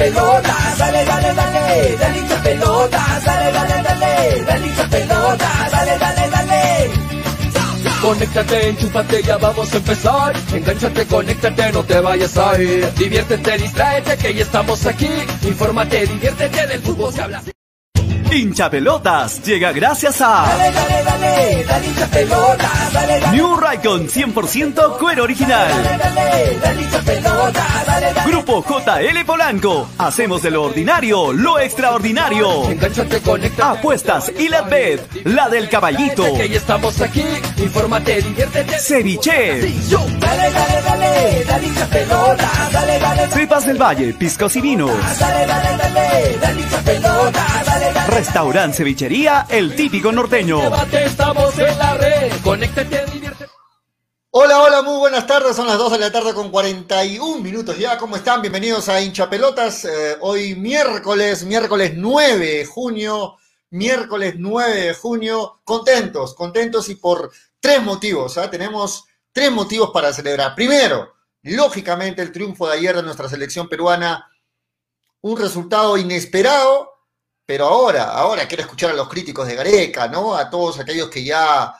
pelotas, dale, dale, dale, dale hincha pelotas, dale, dale, dale, dale hincha pelotas, dale, dale, dale. Conéctate, enchúfate, ya vamos a empezar. Engánchate, conéctate, no te vayas a ir. Diviértete, distráete, que ya estamos aquí. Infórmate, diviértete, del fútbol se habla. Hincha Pelotas llega gracias a Dale, dale, dale, dale hincha pelotas, dale, dale. New Raycon 100% cuero original. Pelotas. Grupo JL Polanco. Hacemos de lo ordinario lo extraordinario. Apuestas y la bet, la del caballito. Estamos aquí. Infórmate, diviértete. Ceviche. Dale, dale, dale, dale hincha pelotas, dale, dale, dale. Cepas del Valle, piscos y vinos. Dale, dale, dale, dale hincha pelotas, dale, dale. Restaurant Cevichería, el típico norteño. Estamos en la red. Conéctate, diviértete. Hola, hola, muy buenas tardes. Son las 2 de la tarde con 41 minutos ya. ¿Cómo están? Bienvenidos a Hincha Pelotas. Eh, hoy miércoles, miércoles 9 de junio. Miércoles 9 de junio. Contentos, contentos y por tres motivos. ¿ah? Tenemos tres motivos para celebrar. Primero, lógicamente, el triunfo de ayer de nuestra selección peruana. Un resultado inesperado, pero ahora, ahora quiero escuchar a los críticos de Gareca, ¿no? A todos aquellos que ya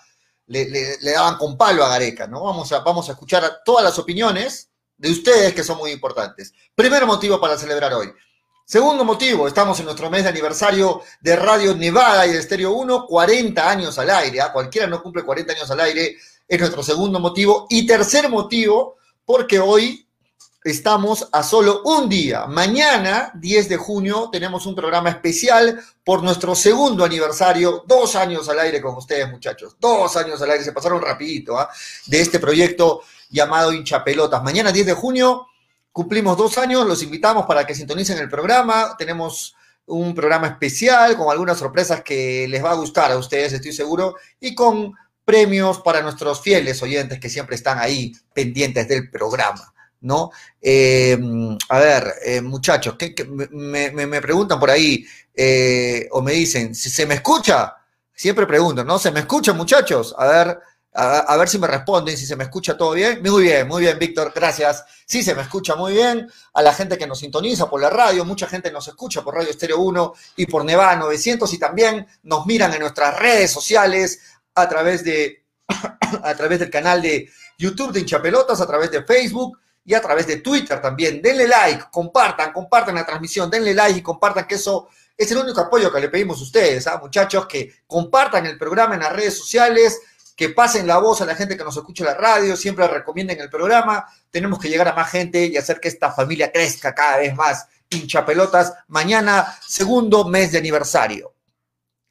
le, daban con palo a Gareca, ¿no? Vamos a, vamos a escuchar a todas las opiniones de ustedes que son muy importantes. Primer motivo para celebrar hoy. Segundo motivo, estamos en nuestro mes de aniversario de Radio Nevada y de Estéreo 1, 40 años al aire. ¿ah? Cualquiera no cumple 40 años al aire, es nuestro segundo motivo. Y tercer motivo, porque hoy estamos a solo un día. Mañana, 10 de junio, tenemos un programa especial por nuestro segundo aniversario, dos años al aire con ustedes, muchachos. Dos años al aire, se pasaron rapidito, ¿ah? de este proyecto llamado Hincha Pelotas. Mañana, 10 de junio, cumplimos dos años, los invitamos para que sintonicen el programa. Tenemos un programa especial con algunas sorpresas que les va a gustar a ustedes, estoy seguro, y con premios para nuestros fieles oyentes que siempre están ahí pendientes del programa. ¿no? Eh, a ver, eh, muchachos, ¿qué, qué- me, preguntan por ahí eh, o me dicen, ¿se, se me escucha? Siempre pregunto, ¿no? ¿Se me escucha, muchachos? A ver, a, ver si me responden, si se me escucha todo bien. Muy bien, muy bien, Víctor, gracias. Sí, se me escucha muy bien. A la gente que nos sintoniza por la radio, mucha gente nos escucha por Radio Estéreo 1 y por Nevada 900 y también nos miran en nuestras redes sociales a través de a través del canal de YouTube de Hinchapelotas, a través de Facebook y a través de Twitter también. Denle like, compartan, compartan la transmisión, denle like y compartan que eso es el único apoyo que le pedimos a ustedes, ¿ah? muchachos, que compartan el programa en las redes sociales, que pasen la voz a la gente que nos escucha en la radio, siempre recomienden el programa. Tenemos que llegar a más gente y hacer que esta familia crezca cada vez más. Hinchapelotas, mañana, segundo mes de aniversario.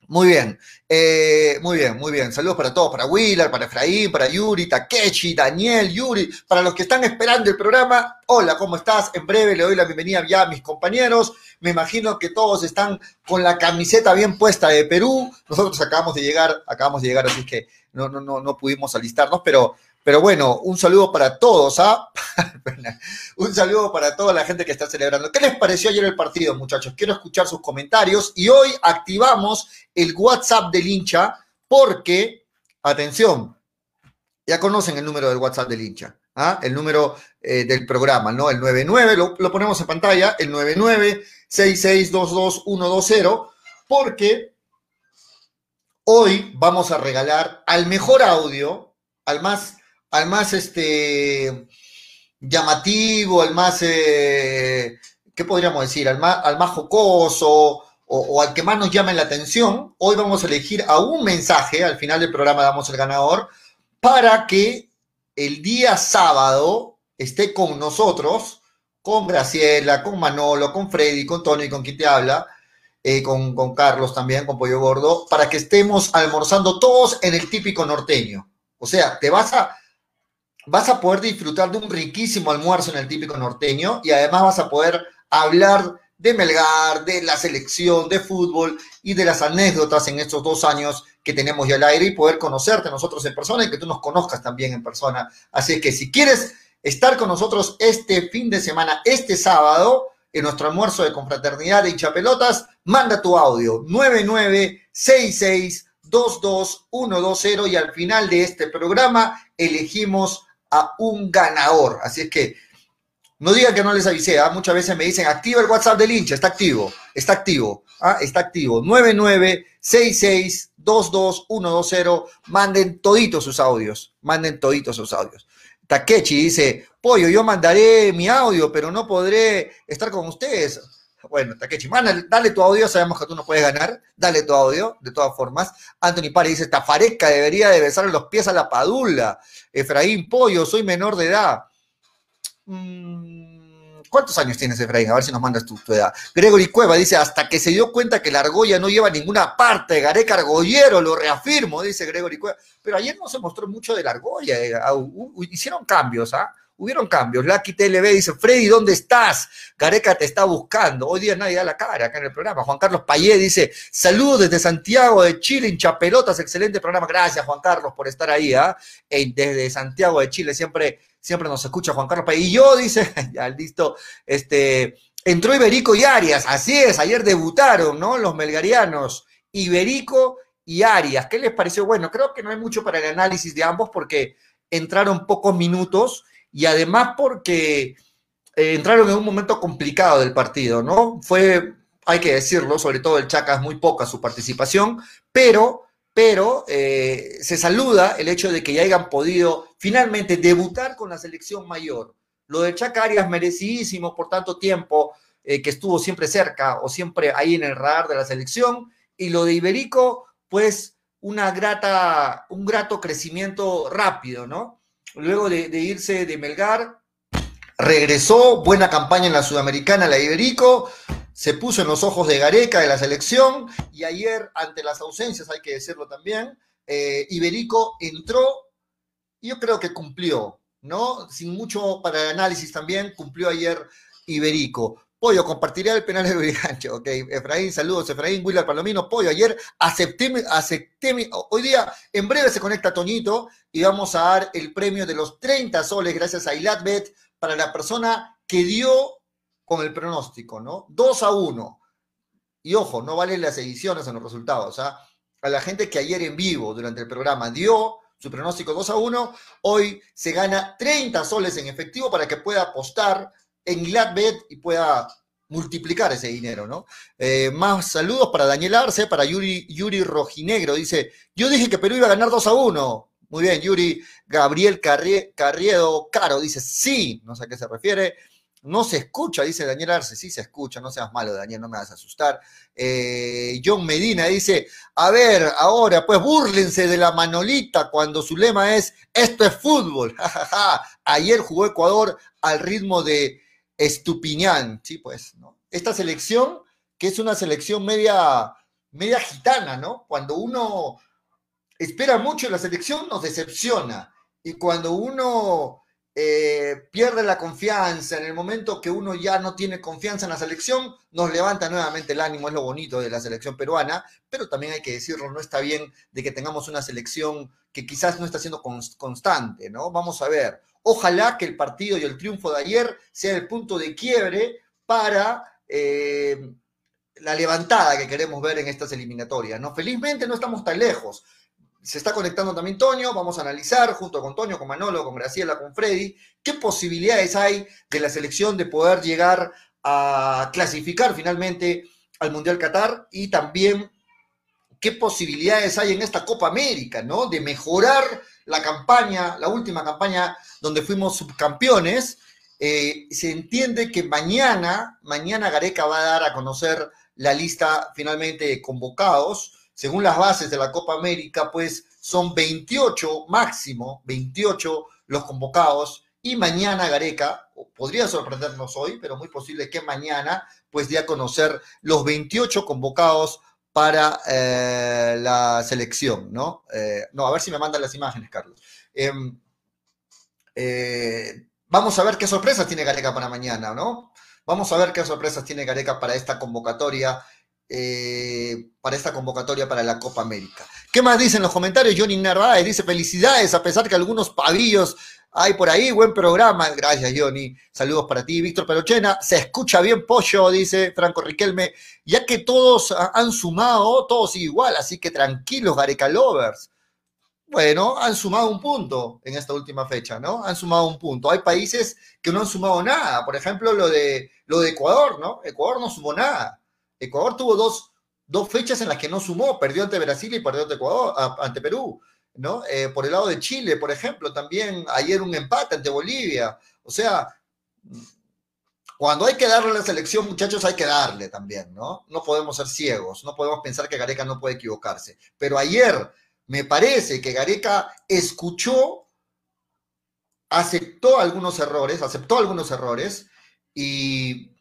Muy bien, eh, muy bien, muy bien. Saludos para todos, para Willard, para Efraín, para Yuri, Takechi, Daniel, Yuri, para los que están esperando el programa. Hola, ¿cómo estás? En breve le doy la bienvenida ya a mis compañeros. Me imagino que todos están con la camiseta bien puesta de Perú. Nosotros acabamos de llegar, acabamos de llegar, así que no, no, no, no pudimos alistarnos, pero, pero bueno, un saludo para todos, ¿ah? un saludo para toda la gente que está celebrando. ¿Qué les pareció ayer el partido, muchachos? Quiero escuchar sus comentarios y hoy activamos el WhatsApp del hincha porque, atención, ya conocen el número del WhatsApp del hincha, ¿ah? el número eh, del programa, ¿no? El 99, lo, lo ponemos en pantalla, el 9966222120, porque hoy vamos a regalar al mejor audio, al más, al más este, llamativo, al más, eh, ¿qué podríamos decir? Al más, jocoso o, o al que más nos llame la atención. Hoy vamos a elegir a un mensaje, al final del programa damos el ganador, para que el día sábado esté con nosotros, con Graciela, con Manolo, con Freddy, con Tony, con quien te habla, eh, con, con Carlos también, con Pollo Gordo, para que estemos almorzando todos en el típico norteño. O sea, te vas a, vas a poder disfrutar de un riquísimo almuerzo en el típico norteño y además vas a poder hablar de Melgar, de la selección, de fútbol y de las anécdotas en estos dos años que tenemos ya al aire y poder conocerte nosotros en persona y que tú nos conozcas también en persona. Así que si quieres estar con nosotros este fin de semana, este sábado, en nuestro almuerzo de confraternidad de hinchapelotas, manda tu audio 9966222120 y al final de este programa elegimos a un ganador. Así es que No digan que no les avisé, ¿ah? muchas veces me dicen, activa el WhatsApp del hincha, está activo, está activo, ¿ah? está activo. 9966222120, manden toditos sus audios, manden toditos sus audios. Takechi dice, pollo, yo mandaré mi audio, pero no podré estar con ustedes. Bueno, Takechi, manda, dale tu audio, sabemos que tú no puedes ganar, dale tu audio, de todas formas. Anthony Pari dice, Tafaresca debería de besarle los pies a la padula. Efraín, pollo, soy menor de edad. Mm, ¿Cuántos años tienes, Efraín? A ver si nos mandas tu, edad. Gregory Cueva dice, hasta que se dio cuenta que la argolla no lleva ninguna parte. Gareca Argollero, lo reafirmo, dice Gregory Cueva. Pero ayer no se mostró mucho de la argolla. Eh, hicieron cambios, ¿ah? Hubieron cambios. Lucky TLB dice, Freddy, ¿dónde estás? Gareca te está buscando. Hoy día nadie da la cara acá en el programa. Juan Carlos Payé dice, saludos desde Santiago de Chile, hincha pelotas, excelente programa. Gracias, Juan Carlos, por estar ahí, ¿ah? Desde Santiago de Chile, siempre siempre nos escucha Juan Carlos Payé. Y yo, dice, ya listo, este, entró Iberico y Arias, así es, ayer debutaron, ¿no? Los melgarianos, Iberico y Arias. ¿Qué les pareció? Bueno, creo que no hay mucho para el análisis de ambos porque entraron pocos minutos y además porque eh, entraron en un momento complicado del partido, ¿no? Fue, hay que decirlo, sobre todo el Chaca es muy poca su participación, pero, pero eh, se saluda el hecho de que ya hayan podido finalmente debutar con la selección mayor. Lo de Chaca Arias merecidísimo por tanto tiempo eh, que estuvo siempre cerca o siempre ahí en el radar de la selección, y lo de Iberico, pues una grata, un grato crecimiento rápido, ¿no? Luego de, irse de Melgar, regresó, buena campaña en la Sudamericana, la Iberico, se puso en los ojos de Gareca de la selección y ayer, ante las ausencias, hay que decirlo también, eh, Iberico entró, y yo creo que cumplió, ¿no? Sin mucho para el análisis también, cumplió ayer Iberico. Pollo, compartiría el penal de Brigancho. Ok, Efraín, saludos. Efraín, Willard Palomino. Pollo, ayer acepté, acepté, hoy día en breve se conecta Toñito y vamos a dar el premio de los 30 soles gracias a Ilatbet para la persona que dio con el pronóstico, ¿no? 2 a 1. Y ojo, no valen las ediciones en los resultados. ¿ah? A la gente que ayer en vivo durante el programa dio su pronóstico 2 a 1, hoy se gana 30 soles en efectivo para que pueda apostar en Gladbet y pueda multiplicar ese dinero, ¿no? Eh, más saludos para Daniel Arce, para Yuri, Yuri Rojinegro. Dice, yo dije que Perú iba a ganar 2 a 1. Muy bien, Yuri. Gabriel Carriedo Caro dice, sí, no sé a qué se refiere. No se escucha, dice Daniel Arce. Sí se escucha, no seas malo, Daniel, no me vas a asustar. Eh, John Medina dice, a ver, ahora, pues búrlense de la Manolita cuando su lema es, esto es fútbol. Ayer jugó Ecuador al ritmo de Estupiñán, sí, pues, ¿no? Esta selección, que es una selección media, media gitana, ¿no? Cuando uno espera mucho en la selección, nos decepciona. Y cuando uno eh, pierde la confianza, en el momento que uno ya no tiene confianza en la selección, nos levanta nuevamente el ánimo, es lo bonito de la selección peruana, pero también hay que decirlo, no está bien de que tengamos una selección que quizás no está siendo constante, ¿no? Vamos a ver, Ojalá que el partido y el triunfo de ayer sea el punto de quiebre para eh, la levantada que queremos ver en estas eliminatorias. ¿no? Felizmente no estamos tan lejos. Se está conectando también Toño, vamos a analizar junto con Toño, con Manolo, con Graciela, con Freddy, qué posibilidades hay de la selección de poder llegar a clasificar finalmente al Mundial Qatar y también qué posibilidades hay en esta Copa América, ¿no? De mejorar la campaña, la última campaña donde fuimos subcampeones, eh, se entiende que mañana, mañana Gareca va a dar a conocer la lista finalmente de convocados. Según las bases de la Copa América, pues son 28 máximo, 28 los convocados. Y mañana Gareca, podría sorprendernos hoy, pero muy posible que mañana, pues dé a conocer los 28 convocados para eh, la selección, ¿no? Eh, no, a ver si me mandan las imágenes, Carlos. Em, eh, vamos a ver qué sorpresas tiene Gareca para mañana, ¿no? Vamos a ver qué sorpresas tiene Gareca para esta convocatoria, para esta convocatoria para la Copa América. ¿Qué más dicen los comentarios? Johnny Narváez dice felicidades, a pesar que algunos pavillos hay por ahí, buen programa. Gracias, Johnny. Saludos para ti, Víctor Perochena. Se escucha bien pollo, dice Franco Riquelme, ya que todos han sumado, todos igual, así que tranquilos, Gareca Lovers. bueno, han sumado un punto en esta última fecha, ¿no? Han sumado un punto. Hay países que no han sumado nada. Por ejemplo, lo de, lo de Ecuador, ¿no? Ecuador no sumó nada. Ecuador tuvo dos, dos fechas en las que no sumó. Perdió ante Brasil y perdió ante, Ecuador, ante Perú, ¿no? Eh, por el lado de Chile, por ejemplo, también ayer un empate ante Bolivia. O sea, cuando hay que darle a la selección, muchachos, hay que darle también, ¿no? No podemos ser ciegos, no podemos pensar que Gareca no puede equivocarse. Pero ayer me parece que Gareca escuchó, aceptó algunos errores, aceptó algunos errores y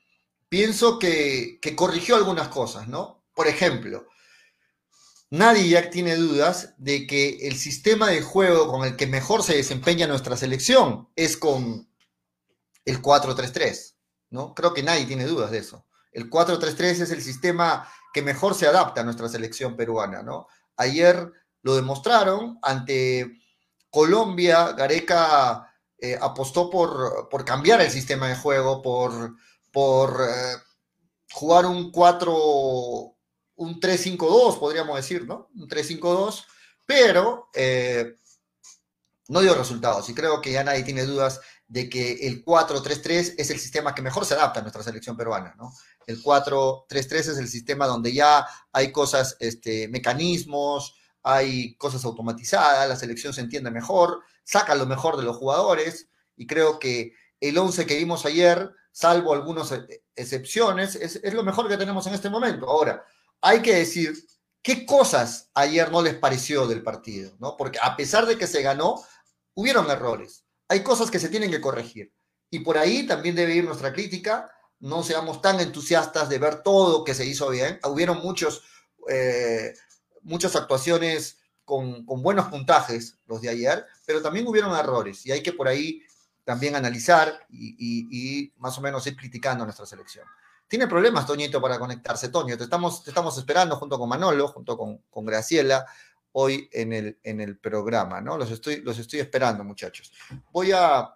pienso que, que corrigió algunas cosas, ¿no? Por ejemplo, nadie ya tiene dudas de que el sistema de juego con el que mejor se desempeña nuestra selección es con el 4-3-3. ¿no? Creo que nadie tiene dudas de eso. El 4-3-3 es el sistema que mejor se adapta a nuestra selección peruana. Ayer lo demostraron ante Colombia, Gareca eh, apostó por, cambiar el sistema de juego, por, eh, jugar un 4, un 3-5-2, podríamos decir, ¿no? Un 3-5-2, pero eh, no dio resultados y creo que ya nadie tiene dudas de que el 4-3-3 es el sistema que mejor se adapta a nuestra selección peruana, ¿no? El 4-3-3 es el sistema donde ya hay cosas, este, mecanismos, hay cosas automatizadas, la selección se entiende mejor, saca lo mejor de los jugadores y creo que el 11 que vimos ayer, salvo algunas excepciones, es, es lo mejor que tenemos en este momento. Ahora, hay que decir qué cosas ayer no les pareció del partido, ¿no? Porque a pesar de que se ganó, hubieron errores hay cosas que se tienen que corregir. Y por ahí también debe ir nuestra crítica. No seamos tan entusiastas de ver todo que se hizo bien. Hubieron muchos, eh, muchas actuaciones con, buenos puntajes los de ayer, pero también hubieron errores y hay que por ahí también analizar y, más o menos ir criticando a nuestra selección. Tiene problemas, Toñito, para conectarse. Toño, te estamos, te estamos esperando junto con Manolo, junto con, Graciela hoy en el, en el programa, ¿no? Los estoy, los estoy esperando, muchachos. Voy a...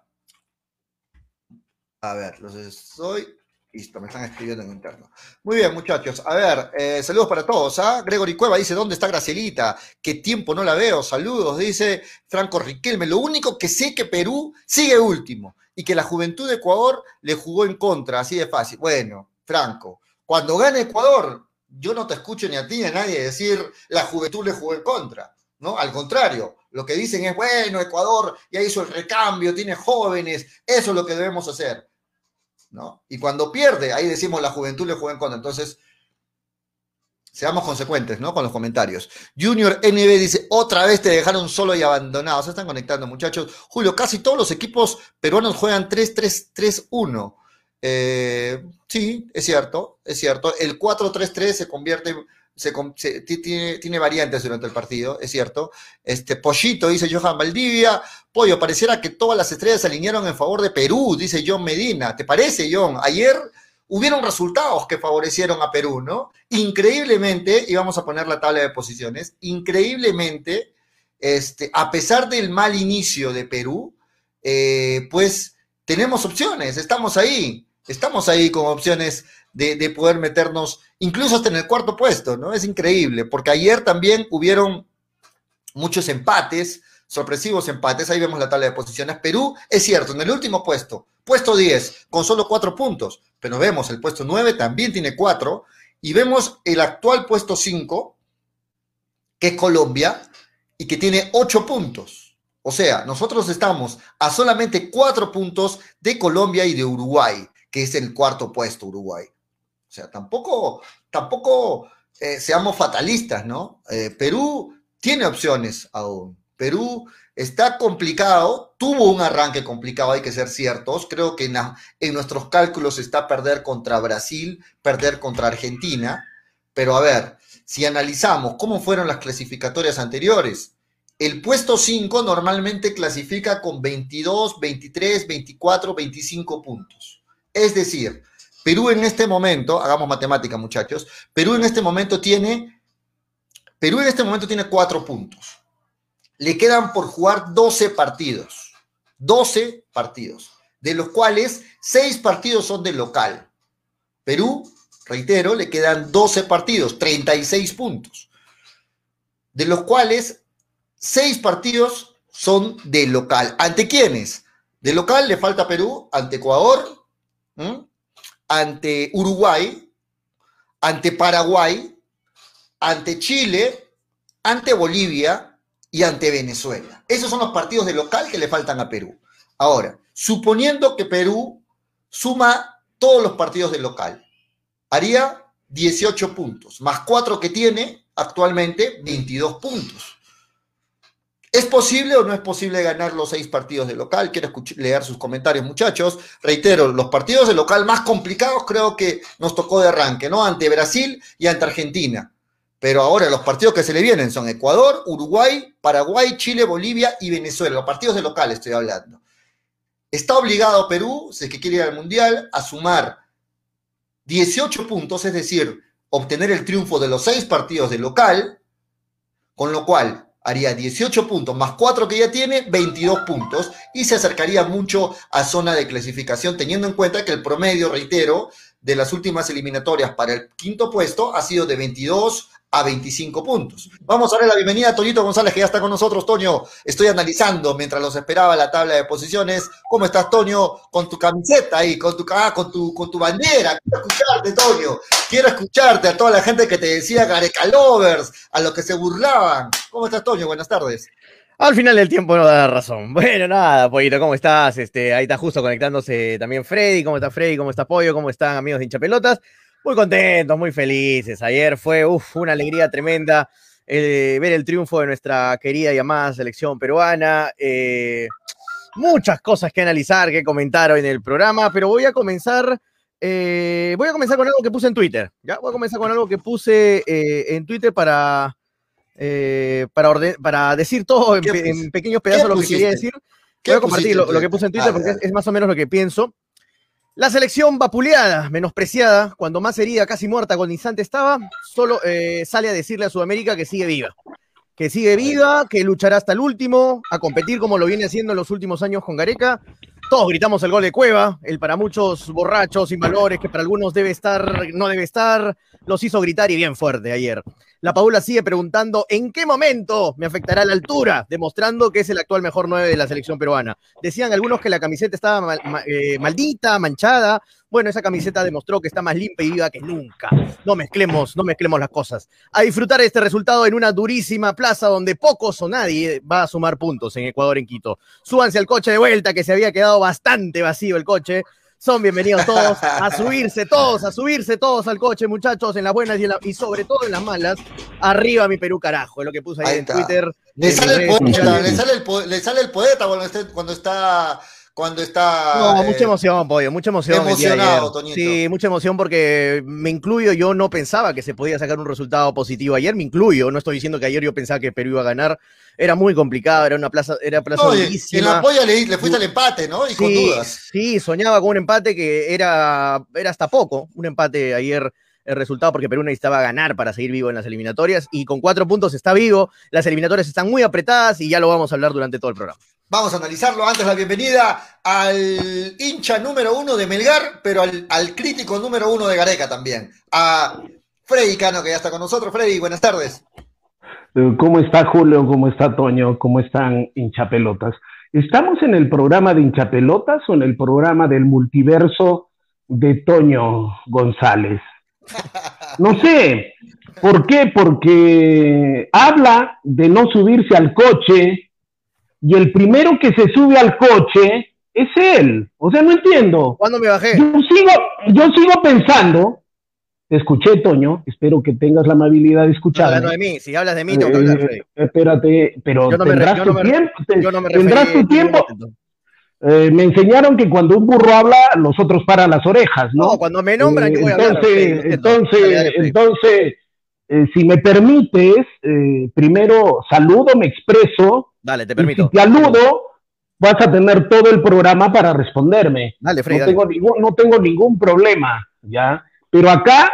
A ver, los estoy... Listo, me están escribiendo en interno. Muy bien, muchachos. A ver, eh, saludos para todos. ¿ah? Gregory Cueva dice, ¿dónde está Gracielita? ¿Qué tiempo no la veo? Saludos, dice Franco Riquelme. Lo único que sé que Perú sigue último y que la juventud de Ecuador le jugó en contra, así de fácil. Bueno, Franco, cuando gane Ecuador, yo no te escucho ni a ti ni a nadie decir la juventud le jugó en contra, ¿no? Al contrario, lo que dicen es, bueno, Ecuador ya hizo el recambio, tiene jóvenes, eso es lo que debemos hacer, ¿no? Y cuando pierde, ahí decimos la juventud le jugó en contra. Entonces, seamos consecuentes, ¿no? Con los comentarios. Junior NB dice, otra vez te dejaron solo y abandonado. Se están conectando, muchachos. Julio, casi todos los equipos peruanos juegan 3-3-3-1. Eh, sí, es cierto, es cierto. El 4-3-3 se convierte, se, tiene, tiene, variantes durante el partido, es cierto. Este Pollito, dice Johan Valdivia. Pollo, pareciera que todas las estrellas se alinearon en favor de Perú, dice John Medina. ¿Te parece, John? Ayer hubieron resultados que favorecieron a Perú, ¿no? Increíblemente, y vamos a poner la tabla de posiciones, increíblemente, este, a pesar del mal inicio de Perú, eh, pues tenemos opciones, estamos ahí estamos ahí con opciones de, poder meternos incluso hasta en el cuarto puesto, ¿no? Es increíble, porque ayer también hubieron muchos empates, sorpresivos empates, ahí vemos la tabla de posiciones. Perú, es cierto, en el último puesto, puesto 10, con solo cuatro puntos, pero vemos el puesto 9 también tiene cuatro, y vemos el actual puesto 5, que es Colombia, y que tiene ocho puntos. O sea, nosotros estamos a solamente cuatro puntos de Colombia y de Uruguay que es el cuarto puesto Uruguay. O sea, tampoco, tampoco eh, seamos fatalistas, ¿no? Eh, Perú tiene opciones aún. Perú está complicado, tuvo un arranque complicado, hay que ser ciertos. Creo que en, en nuestros cálculos está perder contra Brasil, perder contra Argentina. Pero a ver, si analizamos cómo fueron las clasificatorias anteriores, el puesto 5 normalmente clasifica con 22, 23, 24, 25 puntos. Es decir, Perú en este momento, hagamos matemática muchachos, Perú en este momento tiene, Perú en este momento tiene cuatro puntos. Le quedan por jugar 12 partidos. 12 partidos, de los cuales 6 partidos son de local. Perú, reitero, le quedan 12 partidos, 36 puntos, de los cuales seis partidos son de local. ¿Ante quiénes? De local le falta Perú, ante Ecuador, ante Uruguay, ante Paraguay, ante Chile, ante Bolivia y ante Venezuela. Esos son los partidos de local que le faltan a Perú. Ahora, suponiendo que Perú suma todos los partidos de local, haría 18 puntos, más 4 que tiene actualmente, 22 puntos. ¿Es posible o no es posible ganar los seis partidos de local? Quiero leer sus comentarios, muchachos. Reitero, los partidos de local más complicados creo que nos tocó de arranque, ¿no? Ante Brasil y ante Argentina. Pero ahora los partidos que se le vienen son Ecuador, Uruguay, Paraguay, Chile, Bolivia y Venezuela. Los partidos de local estoy hablando. Está obligado Perú, si es que quiere ir al Mundial, a sumar 18 puntos, es decir, obtener el triunfo de los seis partidos de local, con lo cual haría 18 puntos más 4 que ya tiene, 22 puntos y se acercaría mucho a zona de clasificación, teniendo en cuenta que el promedio, reitero, de las últimas eliminatorias para el quinto puesto ha sido de 22 a 25 puntos. Vamos a darle la bienvenida a Toñito González, que ya está con nosotros. Toño, estoy analizando mientras los esperaba la tabla de posiciones. ¿Cómo estás, Toño? Con tu camiseta ahí, con tu, ah, con tu, con tu bandera. Quiero escucharte, Toño. Quiero escucharte a toda la gente que te decía Gareca Lovers, a los que se burlaban. ¿Cómo estás, Toño? Buenas tardes. Al final del tiempo no da razón. Bueno, nada, Pollito, ¿cómo estás? Este, ahí está justo conectándose también Freddy. ¿Cómo está Freddy? ¿Cómo está Pollo? ¿Cómo están amigos de hinchapelotas? Muy contentos, muy felices. Ayer fue una alegría tremenda eh, ver el triunfo de nuestra querida y amada selección peruana. Eh, muchas cosas que analizar, que comentar hoy en el programa, pero voy a comenzar. Eh, voy a comenzar con algo que puse en Twitter. ¿ya? Voy a comenzar con algo que puse en Twitter para, para, para decir todo en, pequeños pedazos lo que quería decir. Voy a compartir lo, que puse en Twitter porque es, más o menos lo que pienso. La selección vapuleada, menospreciada, cuando más herida, casi muerta, instante estaba, solo eh, sale a decirle a Sudamérica que sigue viva. Que sigue viva, que luchará hasta el último, a competir como lo viene haciendo en los últimos años con Gareca. Todos gritamos el gol de Cueva, el para muchos borrachos, sin valores, que para algunos debe estar, no debe estar, los hizo gritar y bien fuerte ayer. La Paula sigue preguntando en qué momento me afectará la altura, demostrando que es el actual mejor 9 de la selección peruana. Decían algunos que la camiseta estaba eh, maldita, manchada. Bueno, esa camiseta demostró que está más limpia y viva que nunca. No mezclemos, no mezclemos las cosas. A disfrutar este resultado en una durísima plaza donde pocos o nadie va a sumar puntos en Ecuador, en Quito. Súbanse al coche de vuelta, que se había quedado bastante vacío el coche son bienvenidos todos a subirse todos, a subirse todos al coche, muchachos, en las buenas y, sobre todo en las malas. Arriba mi Perú, carajo, es lo que puse ahí, en Twitter. Le sale, el poeta, le, sale el, poeta cuando está cuando está. No, mucha eh, emoción, Pollo, mucha emoción. Emocionado, Toñito. Sí, mucha emoción porque me incluyo, yo no pensaba que se podía sacar un resultado positivo ayer, me incluyo, no estoy diciendo que ayer yo pensaba que Perú iba a ganar, era muy complicado, era una plaza, era plaza no, En la polla le, le, fuiste al empate, ¿no? Y con dudas. Sí, soñaba con un empate que era, era hasta poco, un empate ayer el resultado porque Perú necesitaba ganar para seguir vivo en las eliminatorias y con cuatro puntos está vivo, las eliminatorias están muy apretadas y ya lo vamos a hablar durante todo el programa. Vamos a analizarlo. Antes la bienvenida al hincha número uno de Melgar, pero al, crítico número uno de Gareca también. A Freddy Cano, que ya está con nosotros. Freddy, buenas tardes. ¿Cómo está Julio? ¿Cómo está Toño? ¿Cómo están hinchapelotas? ¿Estamos en el programa de hinchapelotas o en el programa del multiverso de Toño González? No sé. ¿Por qué? Porque habla de no subirse al coche y el primero que se sube al coche es él. O sea, no entiendo. ¿Cuándo me bajé? Yo sigo, yo sigo pensando, escuché, Toño, espero que tengas la amabilidad de escuchar. No, de mí, si hablas de mí, tengo que hablar, eh, Espérate, pero tendrás, tu tiempo, tendrás tu tiempo. Eh, me enseñaron que cuando un burro habla, los otros paran las orejas, ¿no? No, cuando me nombran, yo voy entonces, a hablar, entonces, entonces, eh, si me permites, primero saludo, me expreso, Dale, te permito. si te aludo, vas a tener todo el programa para responderme. Dale, Freddy. No, Tengo, ningún, no tengo ningún problema, ¿ya? Pero acá,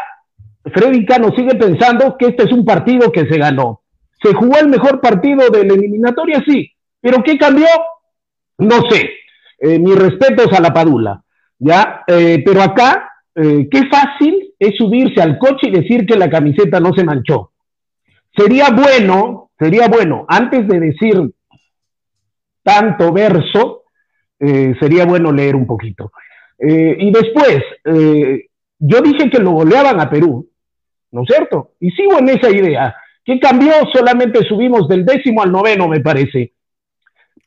Freddy Cano sigue pensando que este es un partido que se ganó. ¿Se jugó el mejor partido de la eliminatoria? Sí. ¿Pero qué cambió? No sé. Eh, mis respetos a la Padula, ¿ya? Eh, pero acá, eh, qué fácil es subirse al coche y decir que la camiseta no se manchó. Sería bueno sería bueno, antes de decir tanto verso, eh, sería bueno leer un poquito. Y después, yo dije que lo goleaban a Perú, ¿no es cierto? Y sigo en esa idea. ¿Qué cambió? Solamente subimos del décimo al noveno, me parece.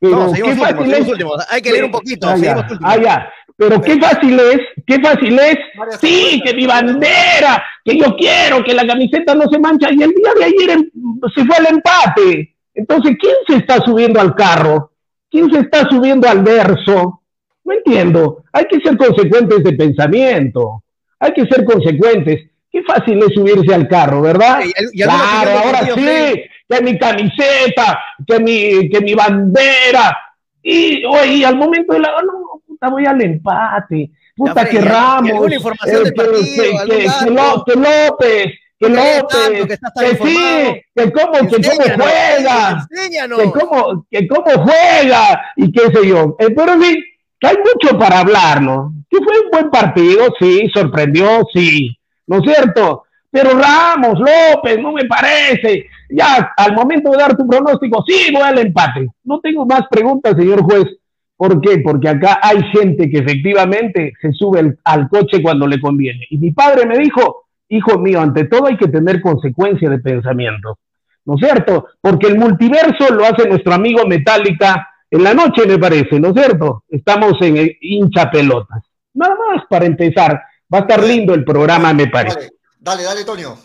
Pero no, qué fácil es. Hay que leer un poquito. Ah, ya. Ah, ya. Pero qué fácil es, qué fácil es. Sí, que mi bandera, que yo quiero, que la camiseta no se mancha. Y el día de ayer em, se fue al empate. Entonces, ¿quién se está subiendo al carro? ¿Quién se está subiendo al verso? No entiendo. Hay que ser consecuentes de pensamiento. Hay que ser consecuentes. Qué fácil es subirse al carro, ¿verdad? claro, ahora sí, que mi camiseta, que mi, que mi bandera. Y, oye, al momento de la. No, puta, voy al empate. Puta, que Ramos. Eh, que, López. Que López, que, sí, que cómo, que cómo juega, que cómo, que cómo juega, y qué sé yo. Eh, pero sí, hay mucho para hablar, ¿no? Que fue un buen partido, sí, sorprendió, sí, ¿no es cierto? Pero Ramos, López, no me parece. Ya, al momento de dar tu pronóstico, sí, voy al empate. No tengo más preguntas, señor juez. ¿Por qué? Porque acá hay gente que efectivamente se sube al coche cuando le conviene. Y mi padre me dijo, hijo mío, ante todo hay que tener consecuencia de pensamiento. ¿No es cierto? Porque el multiverso lo hace nuestro amigo Metallica en la noche, me parece, ¿no es cierto? Estamos en hincha pelotas. Nada más para empezar. Va a estar lindo el programa, me parece. Dale, dale, Tonio.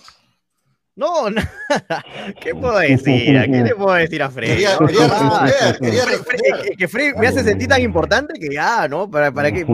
No, nada. ¿Qué puedo decir? ¿Qué le puedo decir a Fred? Quería, quería responder, quería responder. Que Fred me hace sentir tan importante que ya, ¿no? Para, para que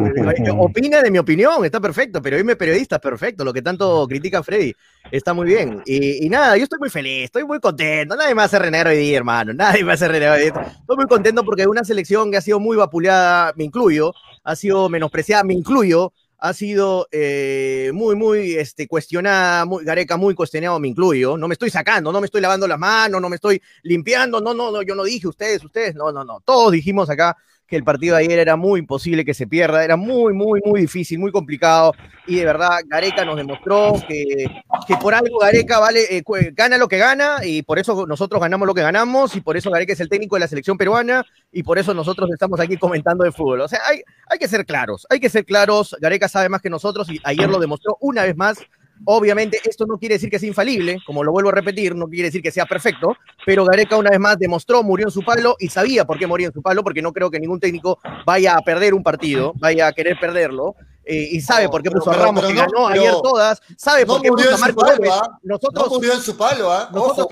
opina de mi opinión, está perfecto, pero dime periodista, perfecto. Lo que tanto critica Freddy está muy bien. Y, y, nada, yo estoy muy feliz, estoy muy contento. Nadie me hace renegar hoy día, hermano. Nadie me hace renegar hoy día. Estoy muy contento porque una selección que ha sido muy vapuleada, me incluyo, ha sido menospreciada, me incluyo ha sido eh, muy, muy este, cuestionada, muy, Gareca muy cuestionado, me incluyo, no me estoy sacando, no me estoy lavando las manos, no me estoy limpiando, no, no, no, yo no dije ustedes, ustedes, no, no, no, todos dijimos acá que el partido de ayer era muy imposible que se pierda, era muy, muy, muy difícil, muy complicado, y de verdad Gareca nos demostró que, que por algo Gareca vale, eh, gana lo que gana, y por eso nosotros ganamos lo que ganamos, y por eso Gareca es el técnico de la selección peruana, y por eso nosotros estamos aquí comentando de fútbol. O sea, hay, hay que ser claros, hay que ser claros, Gareca sabe más que nosotros, y ayer lo demostró una vez más, Obviamente, esto no quiere decir que sea infalible, como lo vuelvo a repetir, no quiere decir que sea perfecto, pero Gareca una vez más demostró, murió en su palo y sabía por qué moría en su palo, porque no creo que ningún técnico vaya a perder un partido, vaya a querer perderlo. Eh, y sabe por qué puso a Ramos, que ganó ayer todas, sabe por qué puso a Marco López. ¿ah? Nosotros, no murió en su palo, ¿ah? Ojo,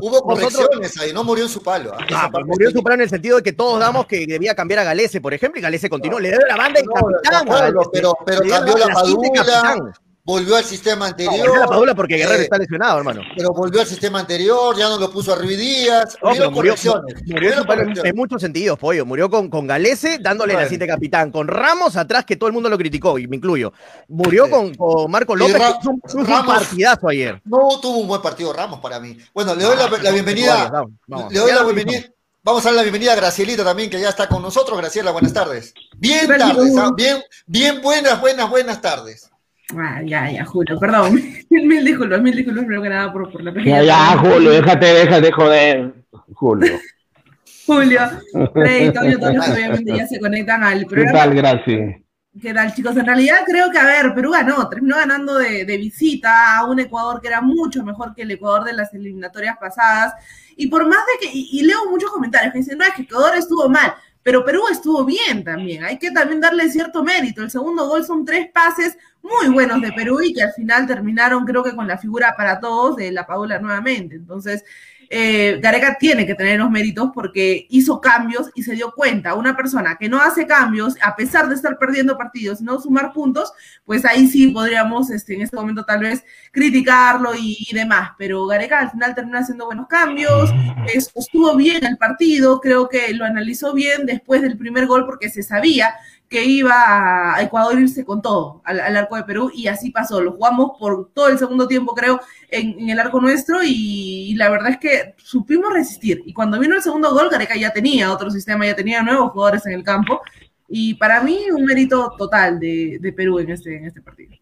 hubo, correcciones ahí, no murió en su palo. ¿ah? Ah, pues murió en su palo en el sentido de que todos damos que debía cambiar a Galese, por ejemplo, y Galese continuó, le dio la banda y capitán. pero, pero cambió la, la volvió al sistema anterior. No, la Padula porque Guerrero eh, está lesionado, hermano. Pero volvió al sistema anterior, ya no lo puso a Díaz. No, pero murió, murió en, muchos sentidos, pollo. Murió con, con Galese dándole la cinta capitán, con Ramos atrás que todo el mundo lo criticó, y me incluyo. Murió con, con, Marco López, que un, un partidazo ayer. No tuvo un buen partido Ramos para mí. Bueno, le doy la, la, bienvenida. le doy la bienvenida. Vamos a dar la bienvenida a Gracielita también, que ya está con nosotros. Graciela, buenas tardes. Bien tardes, ¿ah? bien, bien buenas, buenas, buenas tardes. Ah, ya, ya, Julio, perdón. mil disculpas, mil disculpas primero que nada por, por la pequeña. Ya, ya, Julio, déjate, déjate joder, Julio. Julio, Freddy, Toño, todos obviamente ya se conectan al programa. ¿Qué tal, gracias? ¿Qué tal, chicos? En realidad creo que, a ver, Perú ganó, terminó ganando de, de, visita a un Ecuador que era mucho mejor que el Ecuador de las eliminatorias pasadas. Y por más de que, y, y leo muchos comentarios que dicen, no, es que Ecuador estuvo mal. Pero Perú estuvo bien también, hay que también darle cierto mérito. El segundo gol son tres pases muy buenos de Perú y que al final terminaron creo que con la figura para todos de la Paula nuevamente. Entonces, eh, Gareca tiene que tener los méritos porque hizo cambios y se dio cuenta. Una persona que no hace cambios, a pesar de estar perdiendo partidos, no sumar puntos, pues ahí sí podríamos este, en este momento tal vez criticarlo y, demás. Pero Gareca al final terminó haciendo buenos cambios, estuvo bien el partido, creo que lo analizó bien después del primer gol porque se sabía que iba a Ecuador irse con todo al, arco de Perú y así pasó. Lo jugamos por todo el segundo tiempo, creo, en, el arco nuestro y, la verdad es que supimos resistir. Y cuando vino el segundo gol, Gareca ya tenía otro sistema, ya tenía nuevos jugadores en el campo y para mí un mérito total de, Perú en este, en este partido.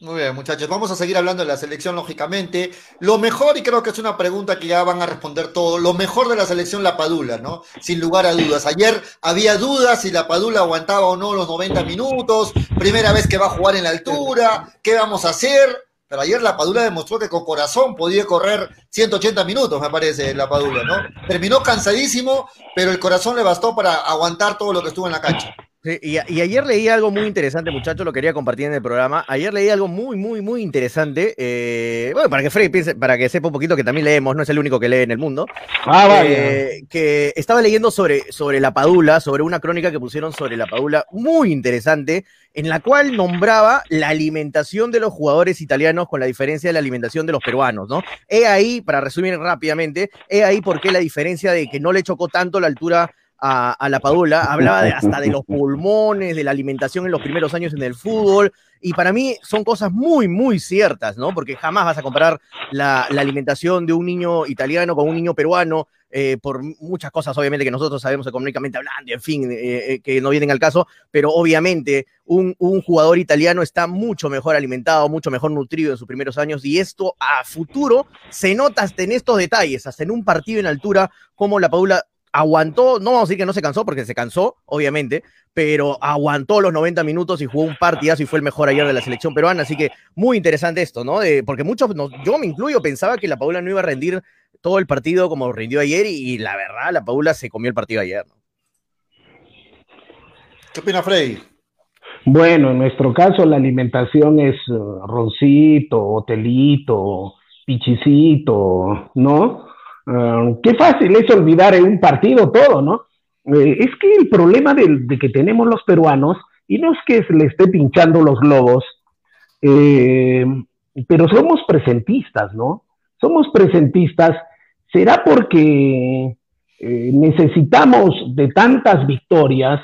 Muy bien, muchachos, vamos a seguir hablando de la selección, lógicamente. Lo mejor, y creo que es una pregunta que ya van a responder todo, lo mejor de la selección, la Padula, ¿no? Sin lugar a dudas. Ayer había dudas si la Padula aguantaba o no los 90 minutos, primera vez que va a jugar en la altura, ¿qué vamos a hacer? Pero ayer la Padula demostró que con corazón podía correr 180 minutos, me parece, la Padula, ¿no? Terminó cansadísimo, pero el corazón le bastó para aguantar todo lo que estuvo en la cancha. Sí, y, y, ayer leí algo muy interesante, muchachos, lo quería compartir en el programa. Ayer leí algo muy, muy, muy interesante. Eh, bueno, para que Freddy piense, para que sepa un poquito que también leemos, no es el único que lee en el mundo. Ah, vaya. Eh, que estaba leyendo sobre, sobre la Padula, sobre una crónica que pusieron sobre la Padula, muy interesante, en la cual nombraba la alimentación de los jugadores italianos con la diferencia de la alimentación de los peruanos, ¿no? He ahí, para resumir rápidamente, he ahí por qué la diferencia de que no le chocó tanto la altura a, la Padula, hablaba de, hasta de los pulmones, de la alimentación en los primeros años en el fútbol, y para mí son cosas muy, muy ciertas, ¿no? Porque jamás vas a comparar la, la alimentación de un niño italiano con un niño peruano, eh, por muchas cosas, obviamente, que nosotros sabemos económicamente hablando, en fin, eh, eh, que no vienen al caso, pero obviamente un, un, jugador italiano está mucho mejor alimentado, mucho mejor nutrido en sus primeros años, y esto a futuro se nota hasta en estos detalles, hasta en un partido en altura, como la Padula aguantó, no vamos a decir que no se cansó, porque se cansó, obviamente, pero aguantó los 90 minutos y jugó un partidazo y fue el mejor ayer de la selección peruana. Así que muy interesante esto, ¿no? De, porque muchos, no, yo me incluyo, pensaba que la Paula no iba a rendir todo el partido como rindió ayer y, y la verdad, la Paula se comió el partido ayer. ¿no? ¿Qué opina Freddy? Bueno, en nuestro caso la alimentación es uh, roncito, hotelito, pichicito, ¿no? Uh, qué fácil es olvidar en un partido todo, ¿no? Eh, es que el problema de, de, que tenemos los peruanos, y no es que se le esté pinchando los globos, eh, pero somos presentistas, ¿no? Somos presentistas, será porque eh, necesitamos de tantas victorias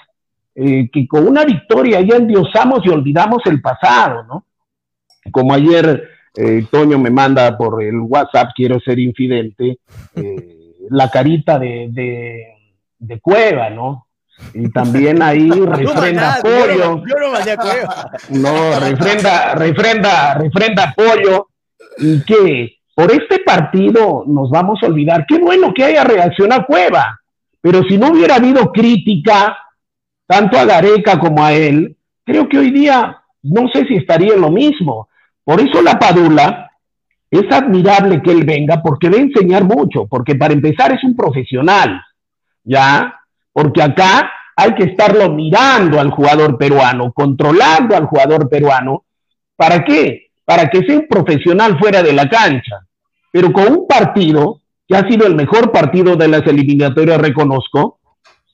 que con una victoria ya endiosamos y olvidamos el pasado, ¿no? Como ayer eh, Toño me manda por el WhatsApp, quiero ser infidente, eh, la carita de, de, de, Cueva, ¿no? Y también ahí refrenda apoyo. Yo no, yo no mandé a Cueva. No, refrenda, refrenda, refrenda apoyo. Y que por este partido nos vamos a olvidar. Qué bueno que haya reaccionado Cueva. Pero si no hubiera habido crítica, tanto a Gareca como a él, creo que hoy día no sé si estaría en lo mismo. Por eso la Padula es admirable que él venga porque va a enseñar mucho, porque para empezar es un profesional, ¿ya? Porque acá hay que estarlo mirando al jugador peruano, controlando al jugador peruano. ¿Para qué? Para que sea un profesional fuera de la cancha. Pero con un partido, que ha sido el mejor partido de las eliminatorias, reconozco,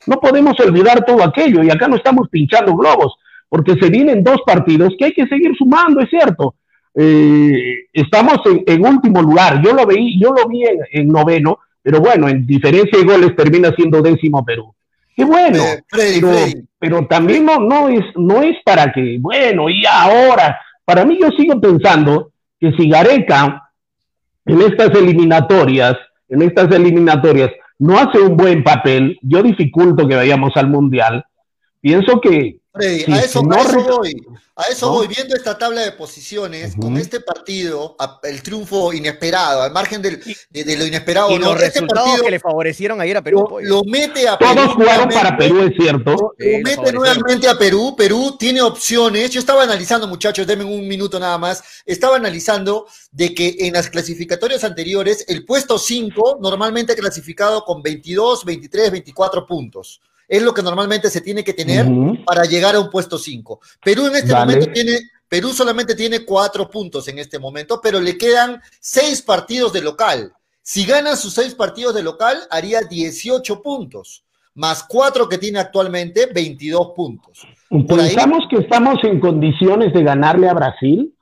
no podemos olvidar todo aquello y acá no estamos pinchando globos, porque se vienen dos partidos que hay que seguir sumando, es cierto. Eh, estamos en, en, último lugar. Yo lo vi, yo lo vi en, en, noveno, pero bueno, en diferencia de goles termina siendo décimo Perú. Qué bueno, Eh, Freddy, pero, Freddy. pero también no, no es, no es para que, bueno, y ahora, para mí yo sigo pensando que si Gareca en estas eliminatorias, en estas eliminatorias, no hace un buen papel, yo dificulto que vayamos al mundial. Pienso que Freddy, Sí, a eso, si no a eso voy. A eso ¿No? voy. Viendo esta tabla de posiciones, con Ujú. este partido, a- el triunfo inesperado, al margen del- de, de lo inesperado, Y ¿no? los este resultados partido que le favorecieron ayer a Perú. lo, pues. lo mete a todos Perú. jugaron para. Perú, es cierto. Lo Sí, lo mete nuevamente a Perú. Perú tiene opciones. Yo estaba analizando, muchachos, denme un minuto nada más. Estaba analizando de que en las clasificatorias anteriores, el puesto 5 normalmente clasificado con 22, 23, 24 puntos. Es lo que normalmente se tiene que tener para llegar a un puesto 5. Perú en este momento tiene, Perú solamente tiene cuatro puntos en este momento, pero le quedan seis partidos de local. Si gana sus seis partidos de local, haría 18 puntos, más cuatro que tiene actualmente, 22 puntos. Por ahí- Pensamos que estamos en condiciones de ganarle a Brasil.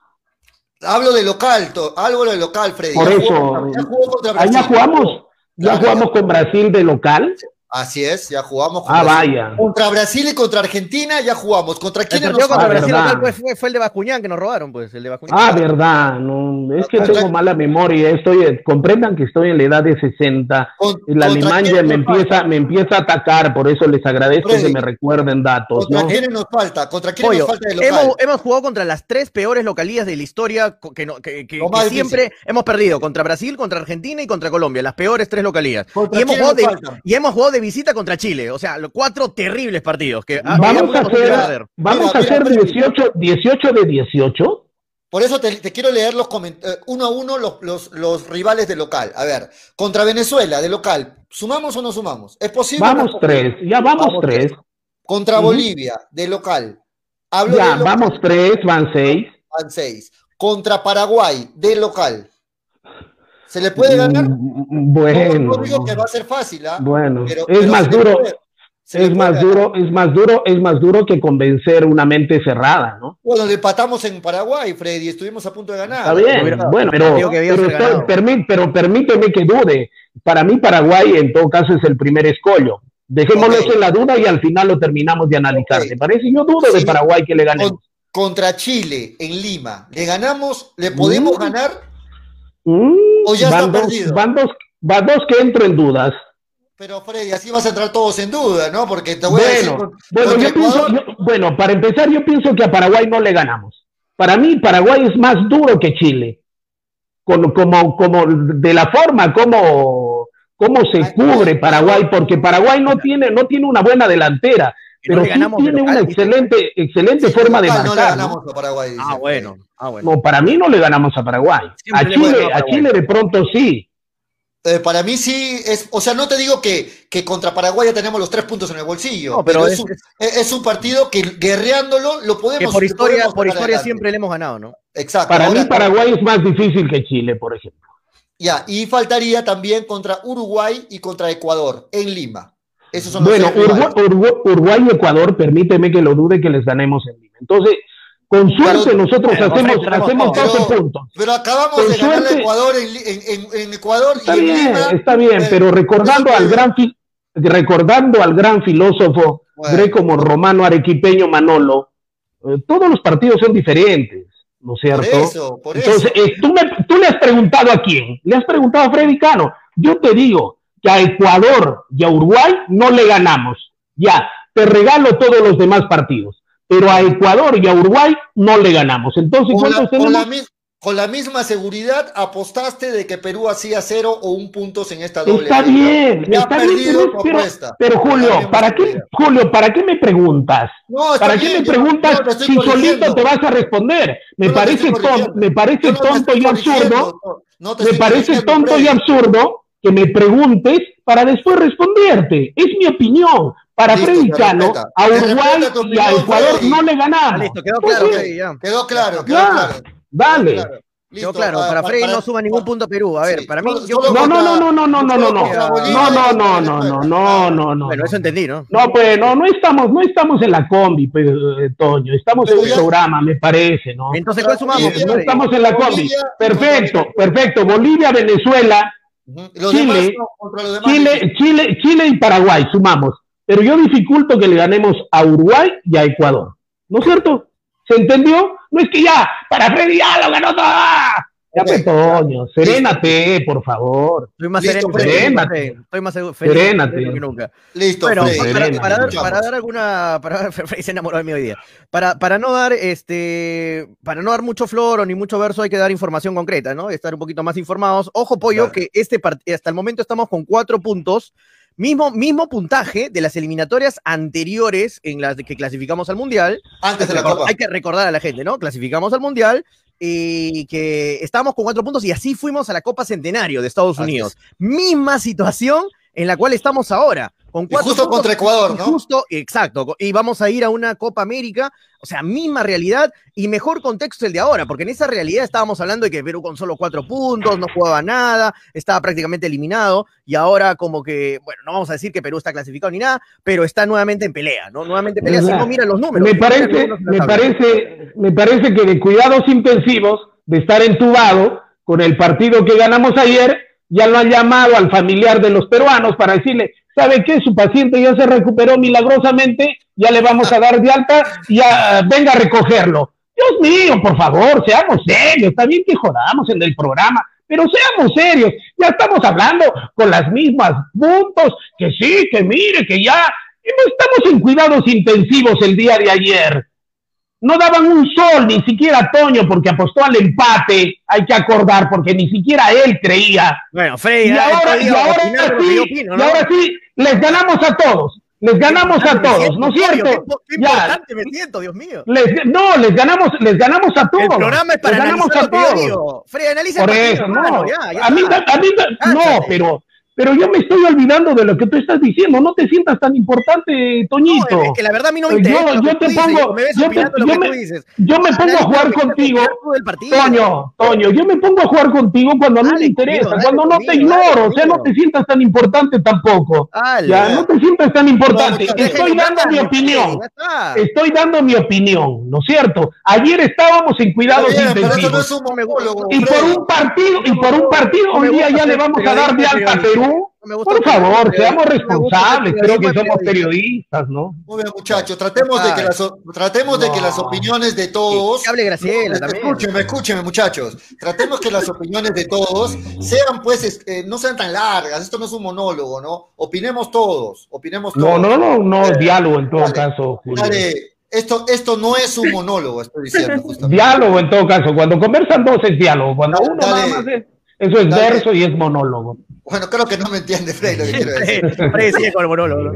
Hablo de local, hablo de local, Freddy. Por Ya eso, jugó contra- ya jugó contra Ahí ya Brasil. jugamos, ya jugamos con Brasil de local. Así es, ya jugamos Ah, Brasil. vaya. Contra Brasil y contra Argentina ya jugamos. ¿Contra partido nos contra Ah, Brasil fue, fue el de Bascuñán que nos robaron, pues, el de Bascuñán. Ah, verdad, no, es que Contra- tengo mala memoria, estoy, comprendan que estoy en la edad de 60, Con- la contra Alemania me empieza, falta? me empieza a atacar, por eso les agradezco Freddy, que me recuerden datos, ¿Contra ¿no? quiénes nos falta? ¿Contra Pollo, nos falta de local? hemos, hemos jugado contra las tres peores localías de la historia que, no- que- que- Lo que más difícil. siempre hemos perdido, contra Brasil, contra Argentina y contra Colombia, las peores tres localías. ¿Contra Y hemos, jugado de, y hemos jugado de visita contra Chile, o sea, los cuatro terribles partidos que ah, Vamos a hacer, vamos Mira, a hacer mira, Freddy. 18, 18 de 18. Por eso te, te quiero leer los eh, uno a uno los, los, los rivales de local. A ver, contra Venezuela de local, ¿sumamos o no sumamos? ¿Es posible? no Vamos tres, ya vamos, Vamos tres. Contra. Bolivia de local. Hablo Ya, de local, vamos tres, van seis. van seis. Contra Paraguay de local. ¿Se le puede ganar? Mm, No, Bueno, no digo que va a ser fácil, ¿ah? bueno, Pero- es pero más duro, es más ganar. duro, es más duro, es más duro que convencer una mente cerrada, ¿no? Bueno, le empatamos en Paraguay, Freddy, estuvimos a punto de ganar. Está bien, bueno, pero, pero, permí- pero permíteme que dude. Para mí Paraguay en todo caso es el primer escollo. Dejémoslo Ok. en la duda y al final lo terminamos de analizar. Ok. ¿Te parece? Yo dudo de. Paraguay que le ganemos. Con- contra Chile en Lima, ¿le ganamos? ¿Le podemos Mm. ganar? Mm, O ya está van, dos, perdido. van, dos, van dos que entro en dudas. Pero Freddy, así vas a entrar todos en duda, ¿no? Porque te voy a decir. Bueno, bueno, yo pienso, Ecuador, yo- bueno, para empezar, yo pienso que a Paraguay no le ganamos. Para mí, Paraguay es más duro que Chile. Con- como, como de la forma como, como se cubre ay, Paraguay, ay. porque Paraguay no tiene, no tiene una buena delantera, pero le sí ganamos de tiene una excelente, excelente sí, forma de No le marcar. ¿no? ganamos a Paraguay. dice Ah, bueno, ah, bueno. No, para mí no le ganamos a Paraguay. Siempre A le Chile, a. Chile de pronto sí. Eh, para mí sí es, o sea, no te digo que, que contra Paraguay ya tenemos los tres puntos en el bolsillo, No, pero es, es- un, es- es un partido que guerreándolo lo Que podemos. por lo historia, podemos por historia adelante. siempre le hemos ganado, ¿no? Exacto. Para Ahora, mí Paraguay es más difícil que Chile, por ejemplo. Ya, y faltaría también contra Uruguay y contra Ecuador en Lima. Esos son Bueno. Uruguay, Uruguay- Uruguay y Ecuador, permíteme que lo dude que les ganemos en Lima. Entonces, con suerte Pero- nosotros Bueno, hacemos, hacemos todo. 12 puntos. Pero acabamos Con de ganar a suerte- Ecuador en, en- en- Ecuador Está y en bien, Lima. está bien, pero recordando pero- al gran fi- recordando al gran filósofo Bueno. greco romano arequipeño Manolo, eh, todos los partidos son diferentes, ¿no es Por cierto? eso, por eso. Entonces, eh, tú, me- tú le has preguntado a quién? Le has preguntado a Freddy Cano. Yo te digo que a Ecuador y a Uruguay no le ganamos. Ya, te regalo todos los demás partidos. Pero a Ecuador y a Uruguay no le ganamos. Entonces, con, la, ¿cuántos con la con misma seguridad apostaste de que Perú hacía cero o un puntos en esta doble. Está bien, Ya está bien, pero, Julio, ¿para qué. Julio, ¿para qué me preguntas? No, ¿Para qué me preguntas si solito te vas a responder? Me no parece, tonto, me parece tonto y absurdo me parece tonto y absurdo que me preguntes para después responderte. Es mi opinión. Para Listo, Freddy respeta. a Uruguay y a Ecuador Freddy. no le Ah, ganamos. listo, quedó claro, Freddy, ya. Quedó claro, quedó Ya, claro. Dale. Claro. Quedó Listo, claro, ah, para Freddy para- no suma ningún punto a Perú. A ver, Sí, para mí, yo No, no, no, no, no, no, no, no, no. No, no, no, no, Venezuela. no, no, no, no. bueno, eso entendí, ¿no? No, pues no, no estamos, no estamos en la combi, pues, eh, Toño, estamos Pero en un ya- programa, me parece, ¿no? Entonces, ¿cuál sumamos? Bolivia, No estamos en la combi. Perfecto, perfecto. Bolivia, Venezuela. Los Chile, demás no, contra los demás. Chile, Chile, Chile y Paraguay, sumamos. Pero yo dificulto que le ganemos a Uruguay y a Ecuador. ¿No es cierto? ¿Se entendió? No es que ya, para Freddy ya lo ganó todo. Ya, pues, Toño, serénate, por favor. Estoy más Listo, sereno, Freddy. Estoy más seguro- feliz Serénate. que nunca. Listo, Bueno, Freddy. para, dar, escuchamos. para dar alguna, para Freddy se enamoró de mí hoy día. Para, para no dar este, para no dar mucho floro ni mucho verso, hay que dar información concreta, ¿no? Estar un poquito más informados. Ojo, pollo, Claro. que este hasta el momento estamos con cuatro puntos. Mismo, mismo puntaje de las eliminatorias anteriores en las que clasificamos al Mundial. Antes de la Copa. Hay que recordar a la gente, ¿no? Clasificamos al Mundial y que estábamos con cuatro puntos y así fuimos a la Copa Centenario de Estados Unidos. Misma situación en la cual estamos ahora. Con Y cuatro justo puntos, contra Ecuador, ¿no? Justo, exacto. Y vamos a ir a una Copa América, o sea, misma realidad y mejor contexto el de ahora, porque en esa realidad estábamos hablando de que Perú con solo cuatro puntos, no jugaba nada, estaba prácticamente eliminado, y ahora como que, bueno, no vamos a decir que Perú está clasificado ni nada, pero está nuevamente en pelea, ¿no? Nuevamente en pelea, si no mira los números. Me parece, me parece, me parece que de cuidados intensivos, de estar entubado con el partido que ganamos ayer, ya lo han llamado al familiar de los peruanos para decirle, ¿sabe qué? Su paciente ya se recuperó milagrosamente, ya le vamos a dar de alta, ya venga a recogerlo. Dios mío, por favor, seamos serios, está bien que jodamos en el programa, pero seamos serios, ya estamos hablando con las mismas puntos, que sí, que mire, que ya estamos en cuidados intensivos el día de ayer. No daban un sol, ni siquiera Toño, porque apostó al empate, hay que acordar, porque ni siquiera él creía. Bueno, Freddy, y ahora, y ahora, sí, opino, ¿no? y ahora sí, les ganamos a todos. Les ganamos a todos, ¿no es cierto? Qué, qué importante me siento, Dios mío. Les, no, les ganamos, les ganamos a todos. El programa es para les ganamos a todos. Freddy, analiza Por eso, no. Ya, ya a, mí, a mí, no, pero pero yo me estoy olvidando de lo que tú estás diciendo. No te sientas tan importante, Toñito. No, es que la verdad a mí no me interesa. Yo, yo te pongo, yo, te, yo, me, yo me pongo a jugar contigo. Toño, Toño, yo me pongo a jugar contigo cuando a mí me interesa, cuando no te ignoro, o sea, no te sientas tan importante tampoco. ya, no te sientas tan importante. Estoy dando mi opinión. Estoy dando mi opinión, ¿no es cierto? Ayer estábamos en cuidados intensivos. Y por un partido, y por un partido, hoy día ya le vamos a dar de alta por favor, seamos responsables, creo que somos periodistas, ¿no? Muy bien, muchachos, tratemos de que las, tratemos de que las opiniones de todos. Que hable Graciela también. Escúcheme, escúcheme, muchachos. Tratemos que las opiniones de todos sean, pues, eh, no sean tan largas. Esto no es un monólogo, ¿no? Opinemos todos, opinemos todos. No, no, no, no, es diálogo en todo caso, Julio. Dale, esto, esto no es un monólogo, estoy diciendo. Justamente. Diálogo en todo caso. Cuando conversan dos es diálogo. Cuando uno nada más es eso es verso y es monólogo. Bueno, creo que no me entiende, Frey, lo que quiero decir. Frey sigue con el monólogo.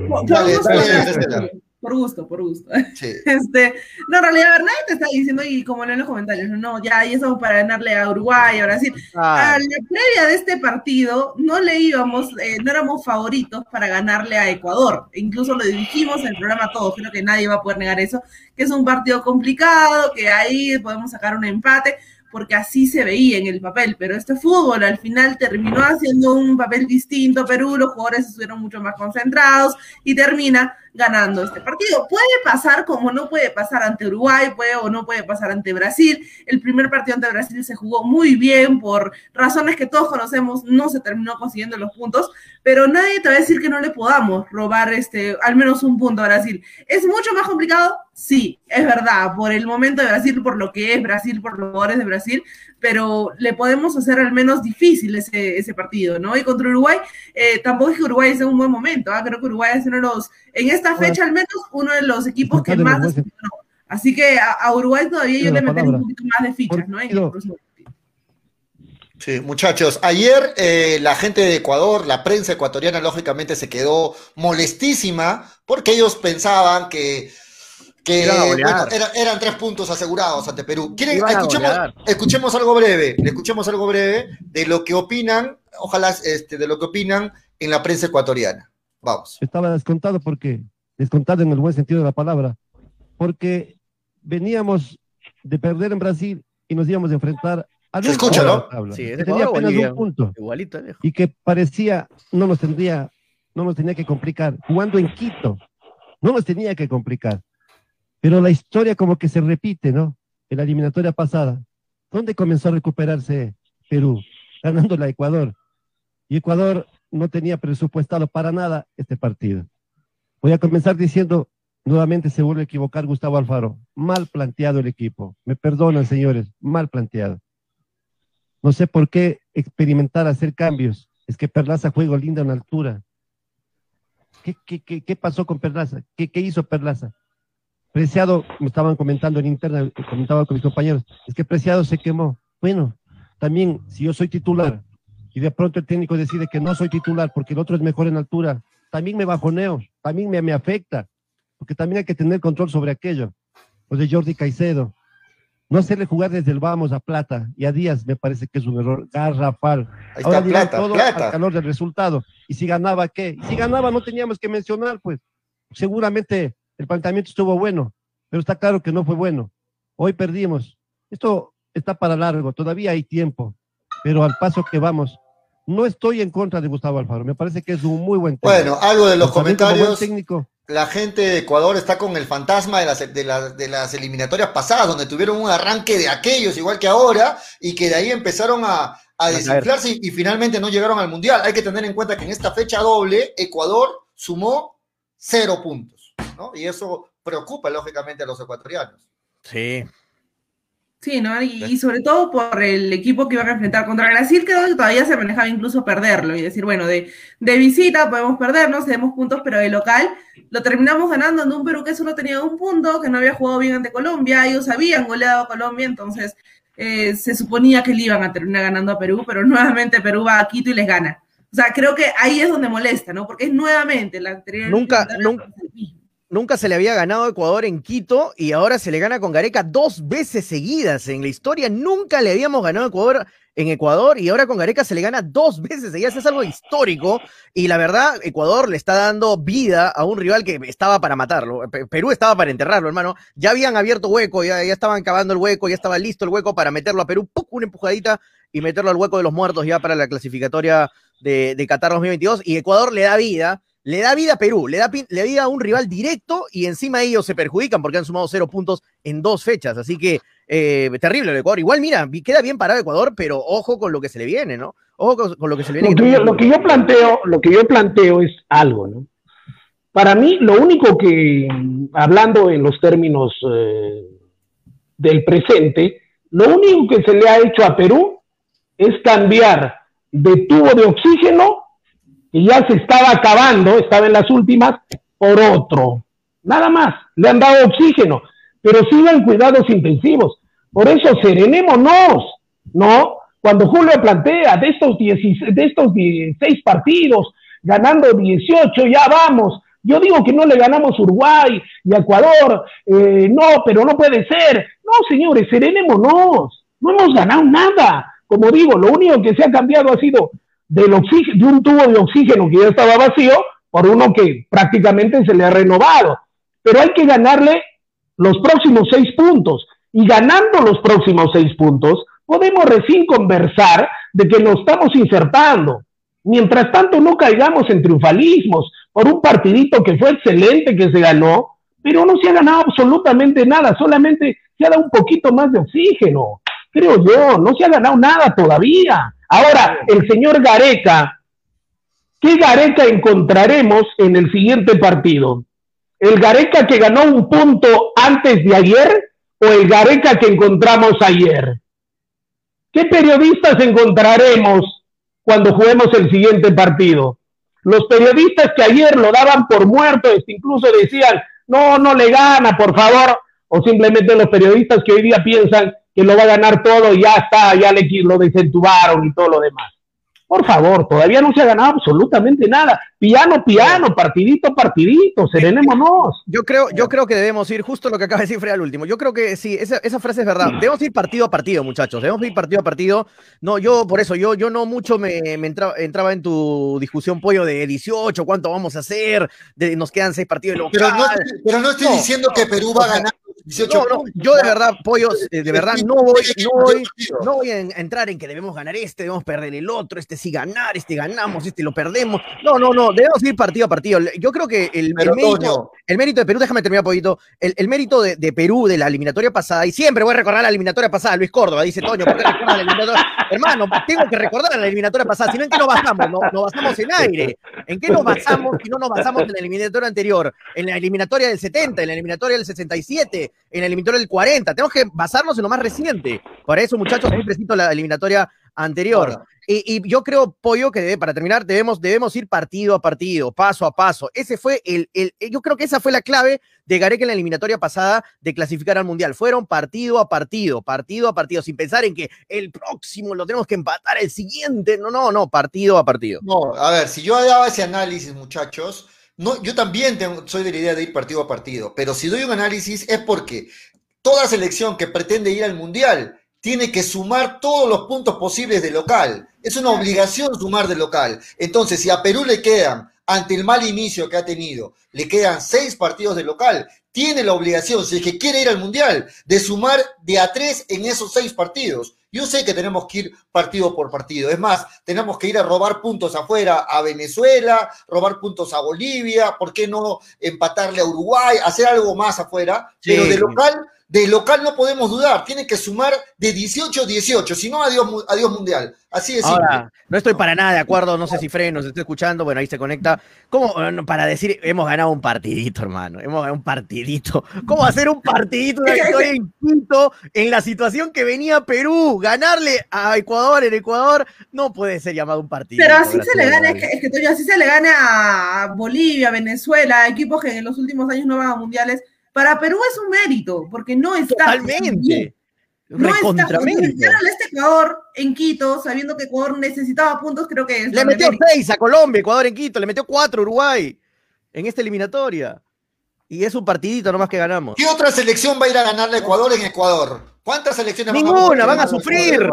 Por gusto, por gusto. Sí. Este, no, en realidad, nadie te está diciendo, y como en los comentarios, no, ya, y eso para ganarle a Uruguay, a Brasil. Ah. A la previa de este partido, no le íbamos, eh, no éramos favoritos para ganarle a Ecuador. Incluso lo dijimos en el programa todos, creo que nadie va a poder negar eso, que es un partido complicado, que ahí podemos sacar un empate porque así se veía en el papel, pero este fútbol al final terminó haciendo un papel distinto Perú, los jugadores estuvieron mucho más concentrados y termina ganando este partido. Puede pasar como no puede pasar ante Uruguay, puede o no puede pasar ante Brasil. El primer partido ante Brasil se jugó muy bien por razones que todos conocemos, no se terminó consiguiendo los puntos, pero nadie te va a decir que no le podamos robar este al menos un punto a Brasil. ¿Es mucho más complicado? Sí, es verdad, por el momento de Brasil, por lo que es Brasil, por los jugadores de Brasil, pero le podemos hacer al menos difícil ese, ese partido, ¿no? Y contra Uruguay, eh, tampoco es que Uruguay es un buen momento, ¿ah? creo que Uruguay es uno de los, en esta fecha al menos, uno de los equipos que más Así que a, Uruguay todavía yo le metería un poquito más de fichas, ¿no? Sí, muchachos, ayer eh, la gente de Ecuador, la prensa ecuatoriana, lógicamente se quedó molestísima porque ellos pensaban que que eran tres puntos asegurados ante Perú. Escuchemos, algo breve, escuchemos algo breve de lo que opinan, ojalá este, de lo que opinan en la prensa ecuatoriana. Vamos. Estaba descontado porque, descontado en el buen sentido de la palabra, porque veníamos de perder en Brasil y nos íbamos a enfrentar a Se escucha, ¿no? Sí, tenía apenas un punto. Igualito, y que parecía, no nos tendría, no nos tenía que complicar. Jugando en Quito, no nos tenía que complicar. Pero la historia como que se repite, ¿no? En la eliminatoria pasada, ¿dónde comenzó a recuperarse Perú? Ganando la Ecuador. Y Ecuador no tenía presupuestado para nada este partido. Voy a comenzar diciendo, nuevamente se vuelve a equivocar Gustavo Alfaro. Mal planteado el equipo. Me perdonan, señores, mal planteado. No sé por qué experimentar hacer cambios. Es que Perlaza juega linda en altura. ¿Qué, qué, qué, pasó con Perlaza? ¿Qué, ¿Qué hizo Perlaza? Preciado, me estaban comentando en interna, comentaba con mis compañeros, es que Preciado se quemó. Bueno, también si yo soy titular y de pronto el técnico decide que no soy titular porque el otro es mejor en altura, también me bajoneo, también me, me afecta, porque también hay que tener control sobre aquello. Lo de Jordi Caicedo, no hacerle jugar desde el vamos a plata y a Díaz me parece que es un error garrafal. Ahí Ahora plata, todo plata. al calor del resultado. Y si ganaba, ¿qué? Y si ganaba no teníamos que mencionar, pues seguramente el planteamiento estuvo bueno, pero está claro que no fue bueno. Hoy perdimos. Esto está para largo, todavía hay tiempo, pero al paso que vamos, no estoy en contra de Gustavo Alfaro, me parece que es un muy buen técnico. Bueno, algo de los comentarios. Técnico. La gente de Ecuador está con el fantasma de las, de, de las eliminatorias pasadas, donde tuvieron un arranque de aquellos, igual que ahora, y que de ahí empezaron a, a desinflarse y, y, finalmente no llegaron al Mundial. Hay que tener en cuenta que en esta fecha doble, Ecuador sumó cero puntos, ¿no? Y eso preocupa lógicamente a los ecuatorianos. Sí, Sí, ¿no? Y, sobre todo por el equipo que iban a enfrentar contra Brasil, creo que todavía se manejaba incluso perderlo y decir, bueno, de, de visita podemos perdernos, tenemos puntos, pero de local lo terminamos ganando en un Perú que solo tenía un punto, que no había jugado bien ante Colombia, ellos habían goleado a Colombia, entonces eh, se suponía que le iban a terminar ganando a Perú, pero nuevamente Perú va a Quito y les gana. O sea, creo que ahí es donde molesta, ¿no? Porque es nuevamente la anterior. Nunca, nunca, Nunca se le había ganado a Ecuador en Quito y ahora se le gana con Gareca dos veces seguidas en la historia. Nunca le habíamos ganado a Ecuador en Ecuador y ahora con Gareca se le gana dos veces seguidas. Es algo histórico y la verdad, Ecuador le está dando vida a un rival que estaba para matarlo. Perú estaba para enterrarlo, hermano. Ya habían abierto hueco, ya, ya estaban cavando el hueco, ya estaba listo el hueco para meterlo a Perú. ¡Pum! Una empujadita y meterlo al hueco de los muertos ya para la clasificatoria de, de Qatar 2022. Y Ecuador le da vida le da vida a Perú, le da, le vida a un rival directo y encima ellos se perjudican porque han sumado cero puntos en dos fechas. Así que eh, terrible el Ecuador. Igual, mira, queda bien parado Ecuador, pero ojo con lo que se le viene, ¿no? Ojo con, lo que se le viene. Lo que, yo, planteo, lo que yo planteo es algo, ¿no? Para mí, lo único que, hablando en los términos eh, del presente, lo único que se le ha hecho a Perú es cambiar de tubo de oxígeno y ya se estaba acabando, estaba en las últimas, por otro. Nada más, le han dado oxígeno, pero sigan cuidados intensivos. Por eso, serenémonos, ¿no? Cuando Julio plantea de estos, de estos 16 partidos, ganando 18, ya vamos. Yo digo que no le ganamos Uruguay y Ecuador, eh, no, pero no puede ser. No, señores, serenémonos. No hemos ganado nada. Como digo, lo único que se ha cambiado ha sido del de un tubo de oxígeno que ya estaba vacío por uno que prácticamente se le ha renovado. Pero hay que ganarle los próximos seis puntos. Y ganando los próximos seis puntos, podemos recién conversar de que nos estamos insertando. Mientras tanto, no caigamos en triunfalismos por un partidito que fue excelente, que se ganó, pero no se ha ganado absolutamente nada, solamente se ha dado un poquito más de oxígeno, creo yo, no se ha ganado nada todavía. Ahora, el señor Gareca, ¿qué Gareca encontraremos en el siguiente partido? ¿El Gareca que ganó un punto antes de ayer o el Gareca que encontramos ayer? ¿Qué periodistas encontraremos cuando juguemos el siguiente partido? Los periodistas que ayer lo daban por muerto, incluso decían, no, no le gana, por favor, o simplemente los periodistas que hoy día piensan que lo va a ganar todo y ya está, ya le, lo desentubaron y todo lo demás. Por favor, todavía no se ha ganado absolutamente nada. Piano, piano, partidito, partidito, serenémonos. Yo creo, yo creo que debemos ir, justo lo que acaba de decir Fred al último. Yo creo que sí, esa, esa, frase es verdad. Debemos ir partido a partido, muchachos. Debemos ir partido a partido. No, yo, por eso, yo, yo no mucho me, entraba, entraba, en tu discusión, pollo, de 18, cuánto vamos a hacer, de, nos quedan seis partidos Pero no, pero no estoy diciendo que Perú va a ganar no, no, yo de verdad, pollos, eh, de verdad no voy, no voy, no voy a entrar en que debemos ganar este, debemos perder el otro, este sí ganar, este ganamos, este lo perdemos. No, no, no, debemos ir partido a partido. Yo creo que el, mérito, el mérito de Perú, déjame terminar, pollito, el, el mérito de, de, Perú de la eliminatoria pasada, y siempre voy a recordar la eliminatoria pasada, Luis Córdoba, dice Toño, ¿por qué la eliminatoria? Hermano, tengo que recordar la eliminatoria pasada, si no, ¿en qué nos basamos? No, nos basamos en aire. ¿En qué nos basamos si no nos basamos en la eliminatoria anterior? En la eliminatoria del 70, en la eliminatoria del 67, en la eliminatoria del 40. Tenemos que basarnos en lo más reciente. Por eso, muchachos, muy presento la eliminatoria anterior. Y, yo creo, Pollo, que debe, para terminar, debemos, debemos ir partido a partido, paso a paso. Ese fue el, el, yo creo que esa fue la clave de Gareca en la eliminatoria pasada de clasificar al Mundial. Fueron partido a partido, partido a partido, sin pensar en que el próximo lo tenemos que empatar, el siguiente. No, no, no, partido a partido. No, a ver, si yo daba ese análisis, muchachos, no, yo también soy de la idea de ir partido a partido, pero si doy un análisis es porque toda selección que pretende ir al Mundial tiene que sumar todos los puntos posibles de local. Es una obligación sumar de local. Entonces, si a Perú le quedan, ante el mal inicio que ha tenido, le quedan seis partidos de local, tiene la obligación, si es que quiere ir al Mundial, de sumar de a tres en esos seis partidos. Yo sé que tenemos que ir partido por partido. Es más, tenemos que ir a robar puntos afuera a Venezuela, robar puntos a Bolivia, ¿por qué no empatarle a Uruguay, hacer algo más afuera? Pero de local De local no podemos dudar, tiene que sumar de 18-18, si no, adiós, adiós mundial. Así es. Ahora, no estoy para nada de acuerdo, no sé si Fred nos está escuchando, bueno, ahí se conecta. ¿Cómo, para decir, hemos ganado un partidito, hermano, hemos ganado un partidito? ¿Cómo hacer un partidito, una victoria en en la situación que venía Perú? Ganarle a Ecuador en Ecuador no puede ser llamado un partido. Pero así se le gana, es que, es que así se le gana a Bolivia, Venezuela, equipos que en los últimos años no van a mundiales para Perú es un mérito, porque no está. Totalmente. No está este Ecuador en Quito, sabiendo que Ecuador necesitaba puntos, creo que Le metió seis a Colombia, Ecuador en Quito, le metió cuatro a Uruguay en esta eliminatoria. Y es un partidito nomás que ganamos. ¿Qué otra selección va a ir a ganarle a Ecuador en Ecuador? ¿Cuántas selecciones Ninguna, van a, sufrir.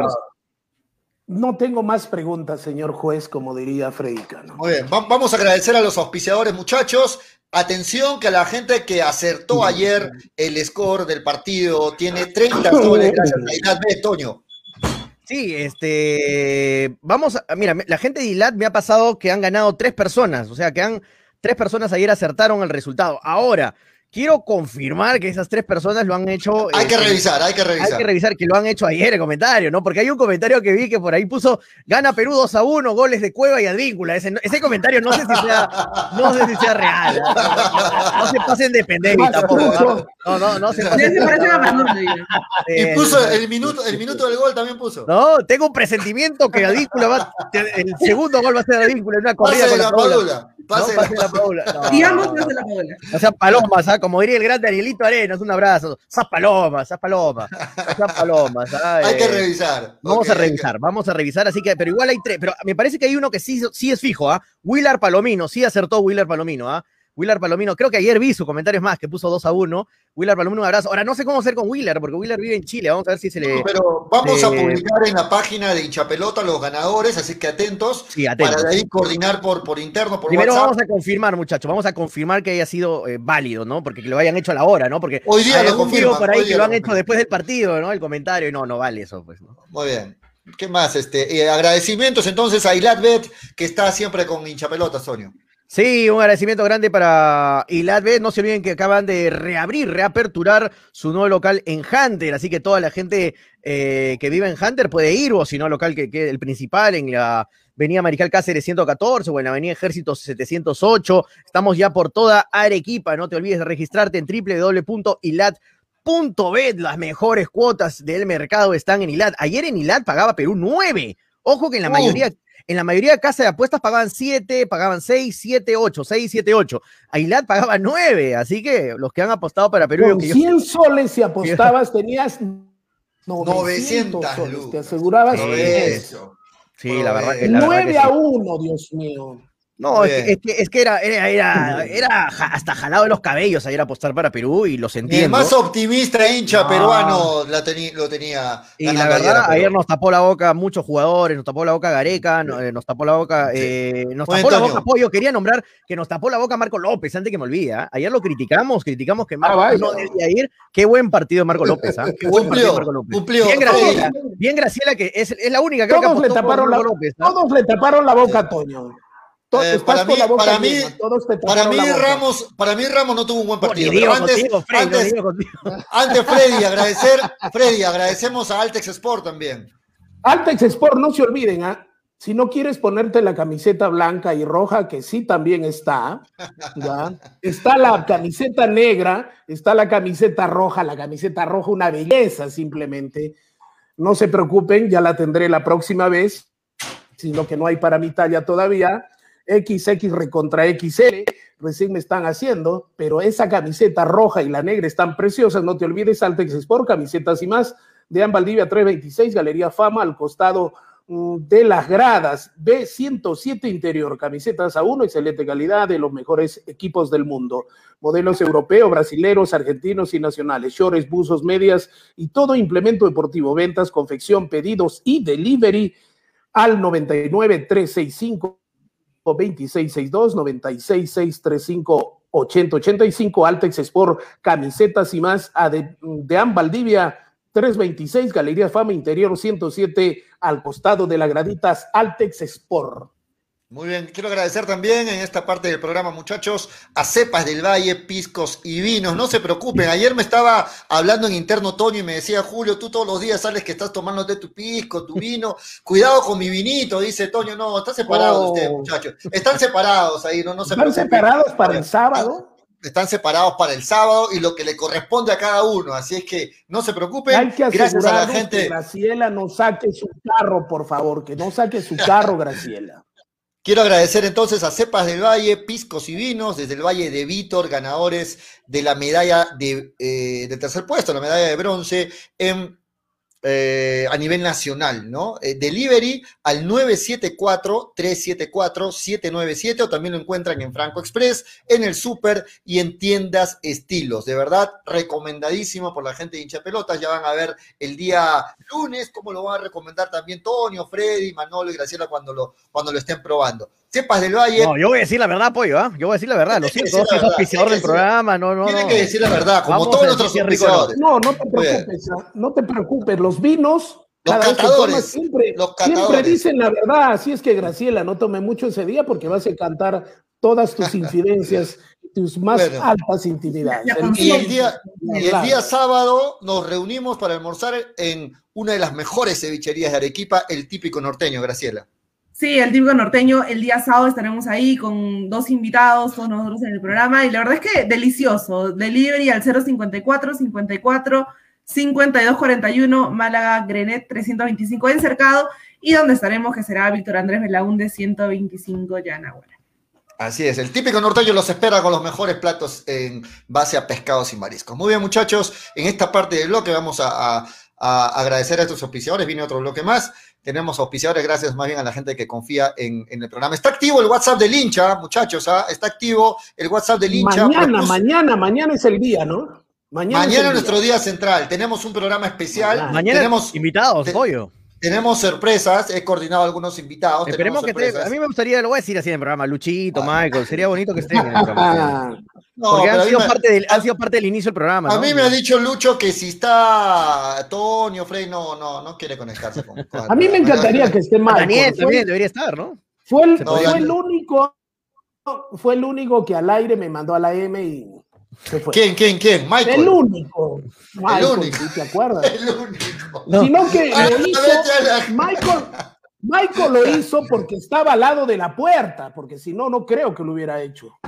No tengo más preguntas, señor juez, como diría Freica. Muy bien, vamos a agradecer a los auspiciadores, muchachos. Atención que a la gente que acertó ayer el score del partido tiene 30 soles gracias a Toño. Sí, este, vamos, a, mira, la gente de ILAT me ha pasado que han ganado tres personas, o sea, que han, tres personas ayer acertaron el resultado. Ahora, Quiero confirmar que esas tres personas lo han hecho. Hay que este, revisar, hay que revisar. Hay que revisar que lo han hecho ayer el comentario, ¿no? Porque hay un comentario que vi que por ahí puso gana Perú 2 a 1, goles de Cueva y Advíncula. Ese, ese comentario no sé si sea, no sé si sea real. No, se pasen de pendejo tampoco. No, no, no se pasen. Y puso el minuto, el minuto del gol también puso. No, tengo un presentimiento que Advíncula va. El segundo gol va a ser Advíncula en una corrida con la, la Pase, la, Paula. Digamos pase la Paula. O sea, palomas, ¿sabes? como diría el gran Danielito Arenas, un abrazo. Esas palomas, esas palomas. Esas palomas. Hay que revisar. Vamos a revisar, vamos a revisar. Así que, pero igual hay tres. Pero me parece que hay uno que sí, sí es fijo, ¿ah? Willard Palomino, sí acertó Willard Palomino, ¿ah? Willard Palomino, creo que ayer vi sus comentarios más, que puso 2 a 1. Willard Palomino, un abrazo. Ahora no sé cómo hacer con Willard, porque Willard vive en Chile. Vamos a ver si se le. pero vamos a publicar en la página de Hinchapelota los ganadores, así que atentos. Sí, atentos. Para de ahí coordinar por, por interno, por Primero vamos a confirmar, muchachos. Vamos a confirmar que haya sido eh, válido, ¿no? Porque que lo hayan hecho a la hora, ¿no? Porque hoy día lo confirmo. por ahí que lo han hecho después del partido, ¿no? El comentario. No, no vale eso, pues. ¿no? Muy bien. ¿Qué más? Este, eh, agradecimientos entonces a Ilatbet, que está siempre con hinchapelota, Sonio. Sí, un agradecimiento grande para Ilatbet. No se olviden que acaban de reabrir, reaperturar su nuevo local en Hunter. Así que toda la gente eh, que vive en Hunter puede ir, o si no, local que, que el principal en la Avenida Marical Cáceres 114 o en la Avenida Ejército 708. Estamos ya por toda Arequipa. No te olvides de registrarte en www.ilat.bet. Las mejores cuotas del mercado están en Ilat. Ayer en Ilat pagaba Perú 9. Ojo que en la mayoría en la mayoría de casas de apuestas pagaban 7, pagaban 6, 7, 8, 6, 7, 8. Ailat pagaba 9, así que los que han apostado para Perú... Con 100 soles si apostabas tenías 900, soles, te asegurabas eso. Sí, la verdad. 9 a 1, Dios mío. No, es que, es que, era, era, era, hasta jalado de los cabellos ayer apostar para Perú y los entiendo. El más optimista hincha peruano la lo tenía. Y la verdad, ayer, nos tapó la boca muchos jugadores, nos tapó la boca Gareca, eh, nos tapó la boca, eh, nos tapó la boca Pollo. Quería nombrar que nos tapó la boca Marco López, antes que me olvide. ¿ah? Ayer lo criticamos, criticamos que Marco ah, no debía ir. Qué buen partido Marco López, ¿ah? Qué buen partido Marco López. Bien Graciela, bien Graciela, que es, es la única que todos le taparon la, López. ¿ah? Todos le taparon la boca a Toño. Eh, para, mí, para, mí, para mí, Ramos, para mí Ramos no tuvo un buen partido. antes, antes, Freddy, agradecer, Freddy, agradecemos a Altex Sport también. Altex Sport, no se olviden, ¿ah? si no quieres ponerte la camiseta blanca y roja, que sí también está, ¿ya? está la camiseta negra, está la camiseta roja, la camiseta roja, una belleza simplemente. No se preocupen, ya la tendré la próxima vez, sino que no hay para mi talla todavía. XX recontra XL, recién me están haciendo, pero esa camiseta roja y la negra están preciosas, no te olvides, Altex Sport, camisetas y más, de Valdivia 326, Galería Fama, al costado mm, de las gradas, B107 interior, camisetas a uno, excelente calidad de los mejores equipos del mundo, modelos europeos, brasileros, argentinos y nacionales, shorts, buzos, medias y todo implemento deportivo, ventas, confección, pedidos y delivery al 99 365 2662 96635 8085 Altex Sport, camisetas y más de, de Valdivia 326 Galería Fama Interior 107 al costado de la graditas Altex Sport. Muy bien, quiero agradecer también en esta parte del programa, muchachos, a Cepas del Valle, Piscos y Vinos. No se preocupen, ayer me estaba hablando en interno Toño y me decía, Julio, tú todos los días sales que estás tomándote tu pisco, tu vino. Cuidado con mi vinito, dice Toño. No, están separados Oh. ustedes, muchachos. Están separados ahí, no, no se ¿Están separados para el sábado? Están separados para el sábado y lo que le corresponde a cada uno. Así es que no se preocupen. Hay que Gracias a la asegurarnos que gente. Graciela no saque su carro, por favor, que no saque su carro, Graciela. Quiero agradecer entonces a Cepas del Valle, Piscos y Vinos, desde el Valle de Vítor, ganadores de la medalla de, eh, del tercer puesto, la medalla de bronce en, eh, a nivel nacional, ¿no? Eh, delivery al 974-374-797 o también lo encuentran en Franco Express, en el Super y en tiendas estilos. De verdad, recomendadísimo por la gente de hincha pelotas. Ya van a ver el día lunes cómo lo van a recomendar también Tonio, Freddy, Manolo y Graciela cuando lo, cuando lo estén probando. Cepas del Valle. No, yo voy a decir la verdad, pollo, ¿ah? Yo voy a decir la verdad, lo siento, verdad, auspiciador del programa, no, no, Tiene no. que decir la verdad, como Vamos todos rico, ¿no? auspiciadores. No, no te preocupes, ah, no te preocupes. Los vinos, Los cada siempre, los dicen la verdad. Así es que, Graciela, no tome mucho ese día porque vas a cantar todas tus infidencias, tus más Bueno. altas intimidades. El- Y el día, y el día sábado nos reunimos para almorzar en una de las mejores cevicherías de Arequipa, el típico norteño, Graciela. Sí, el típico norteño, el día sábado estaremos ahí con dos invitados, todos nosotros en el programa, y la verdad es que delicioso. Delivery al 054 54 52 41, Málaga Grenet 325 en Cercado, y donde estaremos, que será Víctor Andrés Belaúnde 125 ya en Aguara. Así es, el típico norteño los espera con los mejores platos en base a pescados y mariscos. Muy bien, muchachos, en esta parte del bloque vamos a, a- a agradecer a estos auspiciadores. Viene otro bloque más. Tenemos auspiciadores, gracias más bien a la gente que confía en, en el programa. Está activo el WhatsApp del hincha, muchachos, ¿ah? está activo el WhatsApp del hincha. Mañana, Propus- mañana, mañana es el día, ¿no? Mañana, Mañana es es nuestro día central. Tenemos un programa especial. Mañana. Mañana tenemos, invitados, te- pollo. Tenemos sorpresas. He coordinado algunos invitados. Esperemos que sorpresas. a mí me gustaría, lo voy a decir así en el programa, Luchito, Ah. Michael, sería bonito que estén en el programa. No, Porque han sido, me- parte del, han sido parte del inicio del programa. A ¿no? mí me ha dicho Lucho que si está Tonio, Frey, no, no, no quiere conectarse con. con- a mí me encantaría que esté Michael. Daniel Fue- también debería estar, ¿no? Fue el, No, fue el único, fue el único que al aire me mandó a la M y. ¿Quién, quién, quién? Michael. El único. Michael, único. ¿sí ¿te acuerdas? El único. Sino que Ah, lo hizo, Michael, Michael lo hizo porque estaba al lado de la puerta, porque si no, no creo que lo hubiera hecho.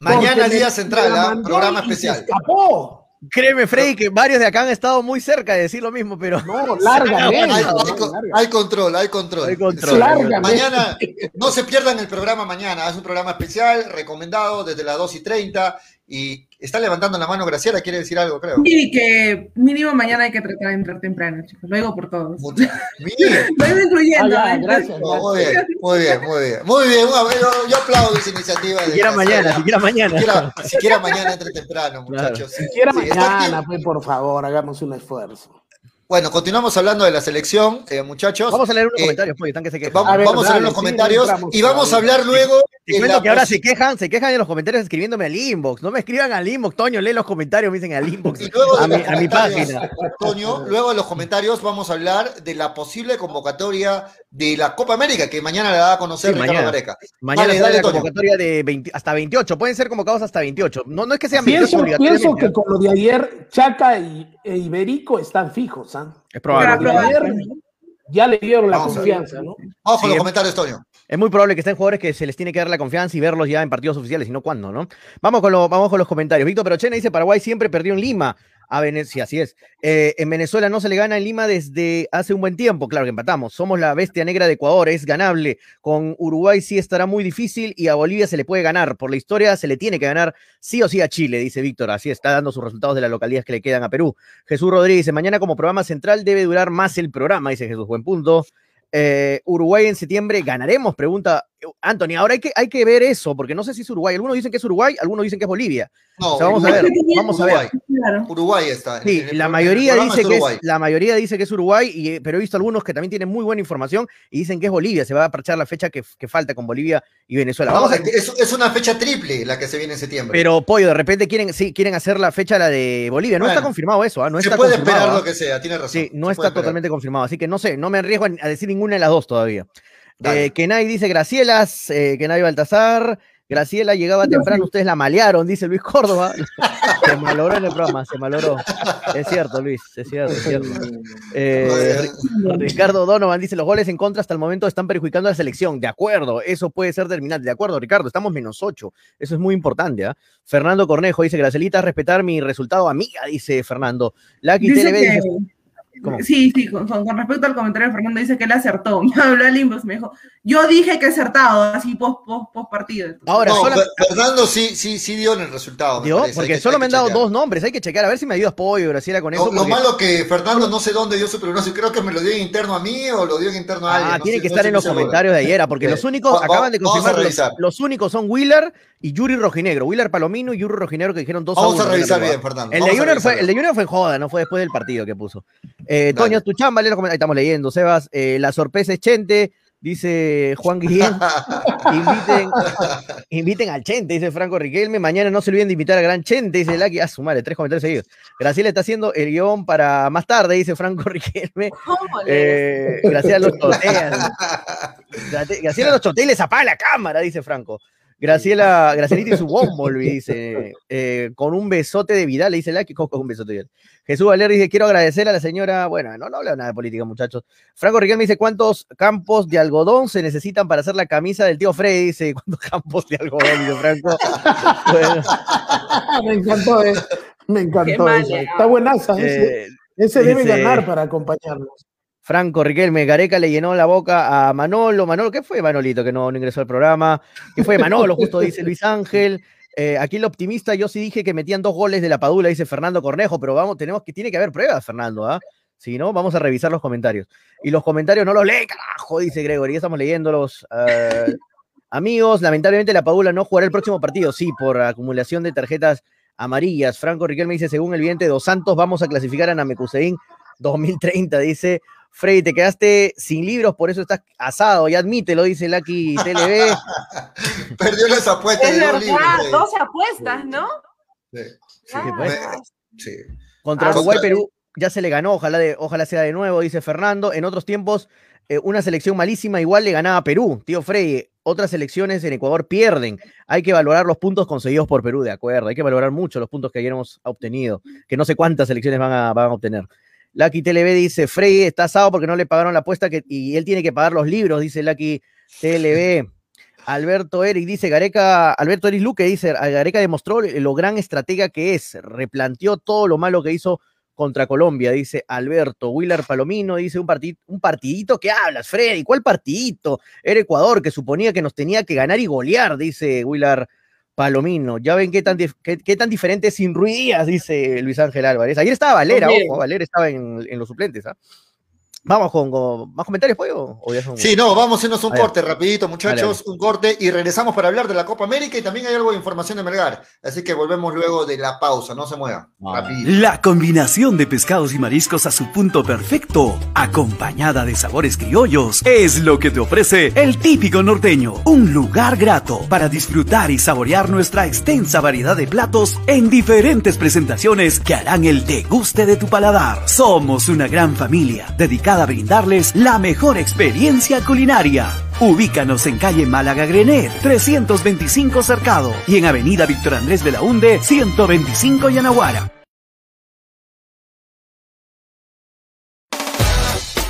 Mañana Porque el día central, ¿ah? programa y se especial. escapó. Créeme, Freddy, que varios de acá han estado muy cerca de decir lo mismo, pero No, largamente. Hay, hay con- larga. hay control, hay control. Hay control. Largamente. Mañana, no se pierdan el programa mañana. Es un programa especial, recomendado desde las 2 y 30. Y está levantando la mano Graciela, quiere decir algo, creo. Y que mínimo mañana hay que tratar de entrar temprano, chicos. Lo digo por todos. Lo digo incluyendo. Ah, ya, ¿eh? gracias. No, muy bien, muy bien, muy bien. Muy bien, yo, yo aplaudo esa iniciativa. de siquiera mañana, siquiera mañana. Siquiera, siquiera mañana entre temprano, muchachos. Siquiera Sí, está mañana, pues, por favor, hagamos un esfuerzo. Bueno, continuamos hablando de la selección, eh, muchachos. Vamos a leer unos Eh, comentarios, pues, están que se quejan. Vamos, A ver, vamos a leer los sí, comentarios entramos y vamos a hablar luego. Te cuento que ahora se quejan, se quejan en los comentarios escribiéndome al inbox. No me escriban al inbox, Toño, lee los comentarios, me dicen al inbox. Y luego A mi, a página. Toño, luego de los comentarios vamos a hablar de la posible convocatoria de la Copa América, que mañana la va a conocer Sí, Ricardo mañana. Gareca. Mañana Dale, sale dale, la Toño. convocatoria de 20 hasta 28. Pueden ser convocados hasta 28. No, no es que sean 28 Pienso, pienso obligatoriamente. que con lo de ayer, Chaca y, e Iberico están fijos. ¿ah? Es probable. ya le dieron la Vamos confianza, ¿no? Con Sí, los comentarios, Toño. Es muy probable que estén jugadores que se les tiene que dar la confianza y verlos ya en partidos oficiales, y no cuándo, ¿no? Vamos con, vamos con los comentarios. Víctor Perochena dice: Paraguay siempre perdió en Lima. A Venecia, así es. Eh, en Venezuela no se le gana en Lima desde hace un buen tiempo. Claro que empatamos. Somos la bestia negra de Ecuador, es ganable. Con Uruguay sí estará muy difícil y a Bolivia se le puede ganar. Por la historia se le tiene que ganar sí o sí a Chile, dice Víctor. Así está dando sus resultados de las localidades que le quedan a Perú. Jesús Rodríguez dice: Mañana como programa central debe durar más el programa, dice Jesús. Buen punto. Eh, Uruguay en septiembre ganaremos, pregunta Anthony. Ahora hay que, hay que ver eso, porque no sé si es Uruguay. Algunos dicen que es Uruguay, algunos dicen que es Bolivia. No, O sea, vamos a ver, vamos a ver. Uruguay. Claro. Uruguay está. Sí, el- la mayoría dice es que es, Uruguay. la mayoría dice que es Uruguay, y, eh, pero he visto algunos que también tienen muy buena información y dicen que es Bolivia. Se va a aprovechar la fecha que, que falta con Bolivia y Venezuela. No, Vamos a- es, es una fecha triple la que se viene en septiembre. pero pollo, de repente quieren, sí, quieren hacer la fecha la de Bolivia. No Bueno, está confirmado eso, ¿ah? no se está puede confirmado, esperar ¿ah? lo que sea, tiene razón. Sí, no se está puede esperar. totalmente confirmado, así que no sé, no me arriesgo a decir ninguna de las dos todavía. Eh, Kenai dice Gracielas, eh, Kenai Baltasar. Graciela llegaba temprano, ustedes la malearon, dice Luis Córdoba. se malogró en el programa, se malogró. Es cierto, Luis, es cierto, es cierto. Eh, Ricardo Donovan dice: los goles en contra hasta el momento están perjudicando a la selección. De acuerdo, eso puede ser terminante. De acuerdo, Ricardo, estamos menos ocho. Eso es muy importante. ¿ah? Fernando Cornejo dice: Gracelita, respetar mi resultado, amiga, dice Fernando. Lucky dice dice Sí, sí, con, respecto al comentario de Fernando, dice que él acertó. Me habló me dijo, yo dije que he acertado, así post, post, post partido. Ahora, Fernando sí, sí, sí dio en el resultado. ¿Dio? Porque solo me han dado dos nombres, hay que checar, a ver si me dio apoyo, Graciela, con eso. Lo, malo que Fernando no sé dónde dio su pronóstico, creo que me lo dio en interno a mí o lo dio en interno a alguien. Ah, tiene que estar en los comentarios de ayer, porque los únicos, acaban de confirmar, los, únicos son Wheeler y Yuri Rojinegro. Wheeler Palomino y Yuri Rojinegro que dijeron dos Vamos a, revisar bien, Fernando. El de, Junior fue, el de Junior fue en joda, no fue después del partido que puso. Eh, Toño, tu chamba, ahí estamos leyendo, Sebas. Eh, la sorpresa es Chente, dice Juan Guillén. inviten, inviten al Chente, dice Franco Riquelme. Mañana no se olviden de invitar al gran Chente, dice Laki. Ah, su madre, tres comentarios seguidos. Graciela está haciendo el guion para más tarde, dice Franco Riquelme. Eh, Graciela los chotean. Graciela los chotea y les apaga la cámara, dice Franco. Graciela, Gracielita y su Bumblebee, dice, eh, con un besote de Vidal, le dice la que con un besote de Vidal. Jesús Valer dice, quiero agradecer a la señora, bueno, no, no habla nada de política, muchachos. Franco Riquelme dice, ¿cuántos campos de algodón se necesitan para hacer la camisa del tío Freddy? Dice, ¿cuántos campos de algodón? Dice Franco. me encantó, eh. me encantó eso. Está buenaza, ese, eh, ese debe ganar para acompañarnos. Franco Riquelme, Gareca le llenó la boca a Manolo. Manolo, ¿qué fue Manolito que no, ingresó al programa? ¿Qué fue Manolo? Justo dice Luis Ángel. Eh, aquí el optimista, yo sí dije que metían dos goles de la Padula, dice Fernando Cornejo, pero vamos, tenemos que, tiene que haber pruebas, Fernando, ¿ah? Si no, vamos a revisar los comentarios. Y los comentarios no los lee, carajo, dice Gregory, ya estamos leyéndolos. Uh, amigos, lamentablemente la Padula no jugará el próximo partido, sí, por acumulación de tarjetas amarillas. Franco Riquelme dice, según el vidente Dos Santos, vamos a clasificar a Namekusein 2030, dice Freddy, te quedaste sin libros, por eso estás asado, ya admítelo, dice Lucky TLB. Perdió las apuestas. Es verdad, dos apuestas, ¿no? Sí. sí. Contra Uruguay, Perú ya se le ganó, ojalá, de, ojalá sea de nuevo, dice Fernando. En otros tiempos, eh, una selección malísima igual le ganaba a Perú, tío Freddy. Otras selecciones en Ecuador pierden. Hay que valorar los puntos conseguidos por Perú, de acuerdo. Hay que valorar mucho los puntos que ayer hemos obtenido, que no sé cuántas selecciones van a, van a obtener. Lucky TLB dice, Frey está asado porque no le pagaron la apuesta que, y él tiene que pagar los libros, dice Lucky TLB. Alberto Eric dice, Gareca, Alberto Eric Luque dice, Gareca demostró lo gran estratega que es, replanteó todo lo malo que hizo contra Colombia, dice Alberto. Willard Palomino dice, un, un partidito que hablas, Freddy, ¿cuál partidito? Era Ecuador, que suponía que nos tenía que ganar y golear, dice Willard Palomino. Ya ven qué tan, qué, tan diferente sin Ruiz dice Luis Ángel Álvarez. Ayer estaba Valera, ojo, Valera estaba en, en los suplentes. ¿ah? Vamos con, más comentarios, pollo. Sí, no, vamos a hacernos un corte rapidito, muchachos, un corte y regresamos para hablar de la Copa América y también hay algo de información de Melgar. Así que volvemos luego de la pausa, no se muevan. La combinación de pescados y mariscos a su punto perfecto, acompañada de sabores criollos, es lo que te ofrece el típico norteño. Un lugar grato para disfrutar y saborear nuestra extensa variedad de platos en diferentes presentaciones que harán el deguste de tu paladar. Somos una gran familia dedicada a brindarles la mejor experiencia culinaria. Ubícanos en calle Málaga Grenet, 325 Cercado y en avenida Víctor Andrés de la Hunde, 125 Yanaguara.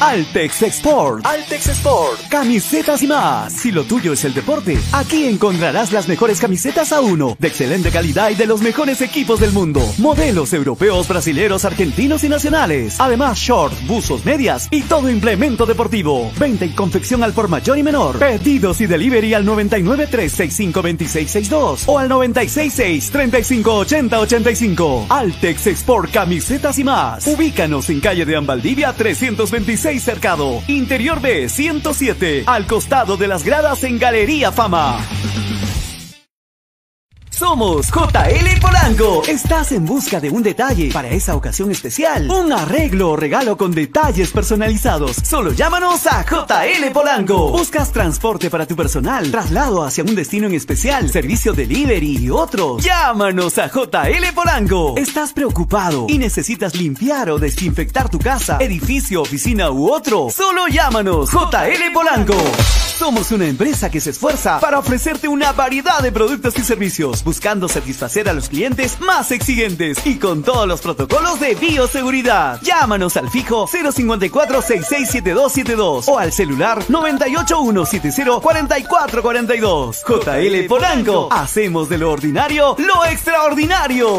Altex Sport. Altex Sport. Camisetas y más. Si lo tuyo es el deporte, aquí encontrarás las mejores camisetas a uno, de excelente calidad y de los mejores equipos del mundo. Modelos europeos, brasileros, argentinos y nacionales. Además, short, buzos, medias y todo implemento deportivo. Venta y confección al por mayor y menor. Pedidos y delivery al 99 2662 o al 966 3580 85. Altex Sport Camisetas y más. Ubícanos en calle de Ambaldivia 326 Cercado, Interior B 107, al costado de las gradas en Galería Fama. Somos JL Polanco. Estás en busca de un detalle para esa ocasión especial. Un arreglo o regalo con detalles personalizados. Solo llámanos a JL Polanco. Buscas transporte para tu personal, traslado hacia un destino en especial, servicio delivery y otros. Llámanos a JL Polanco. ¿Estás preocupado y necesitas limpiar o desinfectar tu casa, edificio, oficina u otro? Solo llámanos JL Polanco. Somos una empresa que se esfuerza para ofrecerte una variedad de productos y servicios buscando satisfacer a los clientes más exigentes y con todos los protocolos de bioseguridad. Llámanos al fijo 054 667272 o al celular 981704442. JL Polanco, hacemos de lo ordinario lo extraordinario.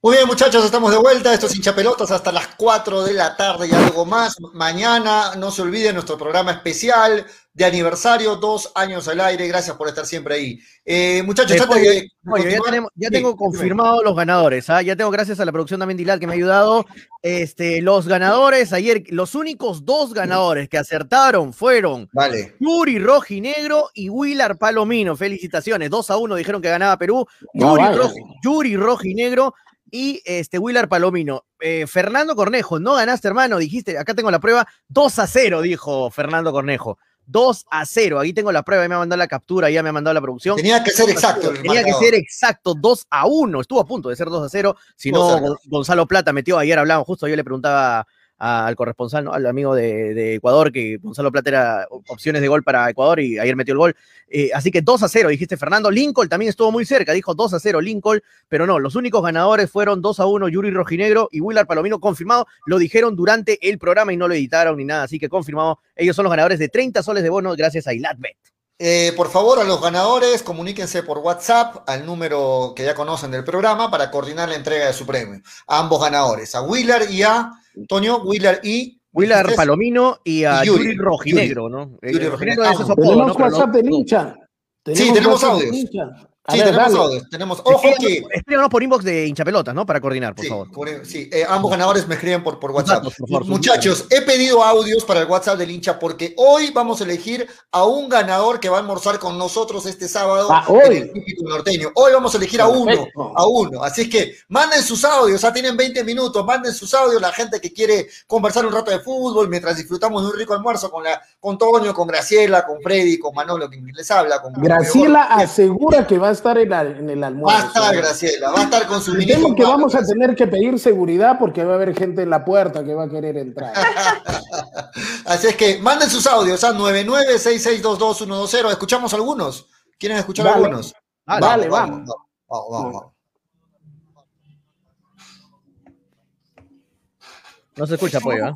Muy bien, muchachos, estamos de vuelta. Esto es hinchapelotas hasta las 4 de la tarde y algo más. Mañana, no se olviden, nuestro programa especial de aniversario, dos años al aire. Gracias por estar siempre ahí. Eh, muchachos, ya, tengo confirmados los ganadores. ¿ah? Ya tengo, gracias a la producción también Dilar que me ha ayudado. Este, los ganadores, ayer, los únicos dos ganadores que acertaron fueron vale. Yuri Rojinegro y Willard Palomino. Felicitaciones. 2 a 1 dijeron que ganaba Perú. Yuri, Yuri Rojinegro y este Willard Palomino. Eh, Fernando Cornejo, no ganaste, hermano, dijiste, acá tengo la prueba, 2 a 0, dijo Fernando Cornejo. 2 a 0, ahí tengo la prueba, ya me ha mandado la captura, ya me ha mandado la producción. Tenía que ser exacto. Tenía que ser exacto, 2 a 1, estuvo a punto de ser 2 a 0, si no, Gonzalo Plata metió, ayer hablamos, justo yo le preguntaba al corresponsal, ¿no? al amigo de, Ecuador, que Gonzalo Plata era opciones de gol para Ecuador y ayer metió el gol. Eh, así que 2 a 0, dijiste Fernando. Lincoln también estuvo muy cerca, dijo 2 a 0 Lincoln, pero no, los únicos ganadores fueron 2 a 1 Yuri Rojinegro y Willard Palomino, confirmado. Lo dijeron durante el programa y no lo editaron ni nada, así que confirmado. Ellos son los ganadores de 30 soles de bono gracias a Ilatbet. Eh, por favor, a los ganadores, comuníquense por WhatsApp al número que ya conocen del programa para coordinar la entrega de su premio. A ambos ganadores, a Willard y a Toño, Willard y Willard Palomino y a Y Yuri, Yuri, Rojinegro, ¿no? Eh, Yuri Rojinegro Rojinegro. apodo, Tenemos ¿no? WhatsApp no- del hincha. Sí, tenemos audios. A Sí, ver, tenemos dale. audios. Tenemos, ojo que. Escríbanos- por inbox de hinchapelotas, ¿no? Para coordinar, por Sí, favor. por- sí, eh, ambos ganadores me escriben por, por WhatsApp. datos, por favor, sus Muchachos, he pedido audios para el WhatsApp del hincha porque hoy vamos a elegir a un ganador que va a almorzar con nosotros este sábado Ah, hoy. en el típico norteño. Hoy vamos a elegir a uno, a uno. Así es que manden sus audios, ya tienen 20 minutos, manden sus audios, la gente que quiere conversar un rato de fútbol mientras disfrutamos de un rico almuerzo con, la, con Toño, con Graciela, con Freddy, con Manolo, que les habla. Con Graciela asegura que va a estar en, la- en el almuerzo. Va a estar Graciela, va a estar con su temo que vamos a tener que pedir seguridad porque va a haber gente en la puerta que va a querer entrar. Así es que manden sus audios a 996622120. ¿Escuchamos algunos? ¿Quieren escuchar Dale. algunos? Dale, vamos. Vamos, vamos, vamos, vamos. No se escucha, pollo, ¿ah?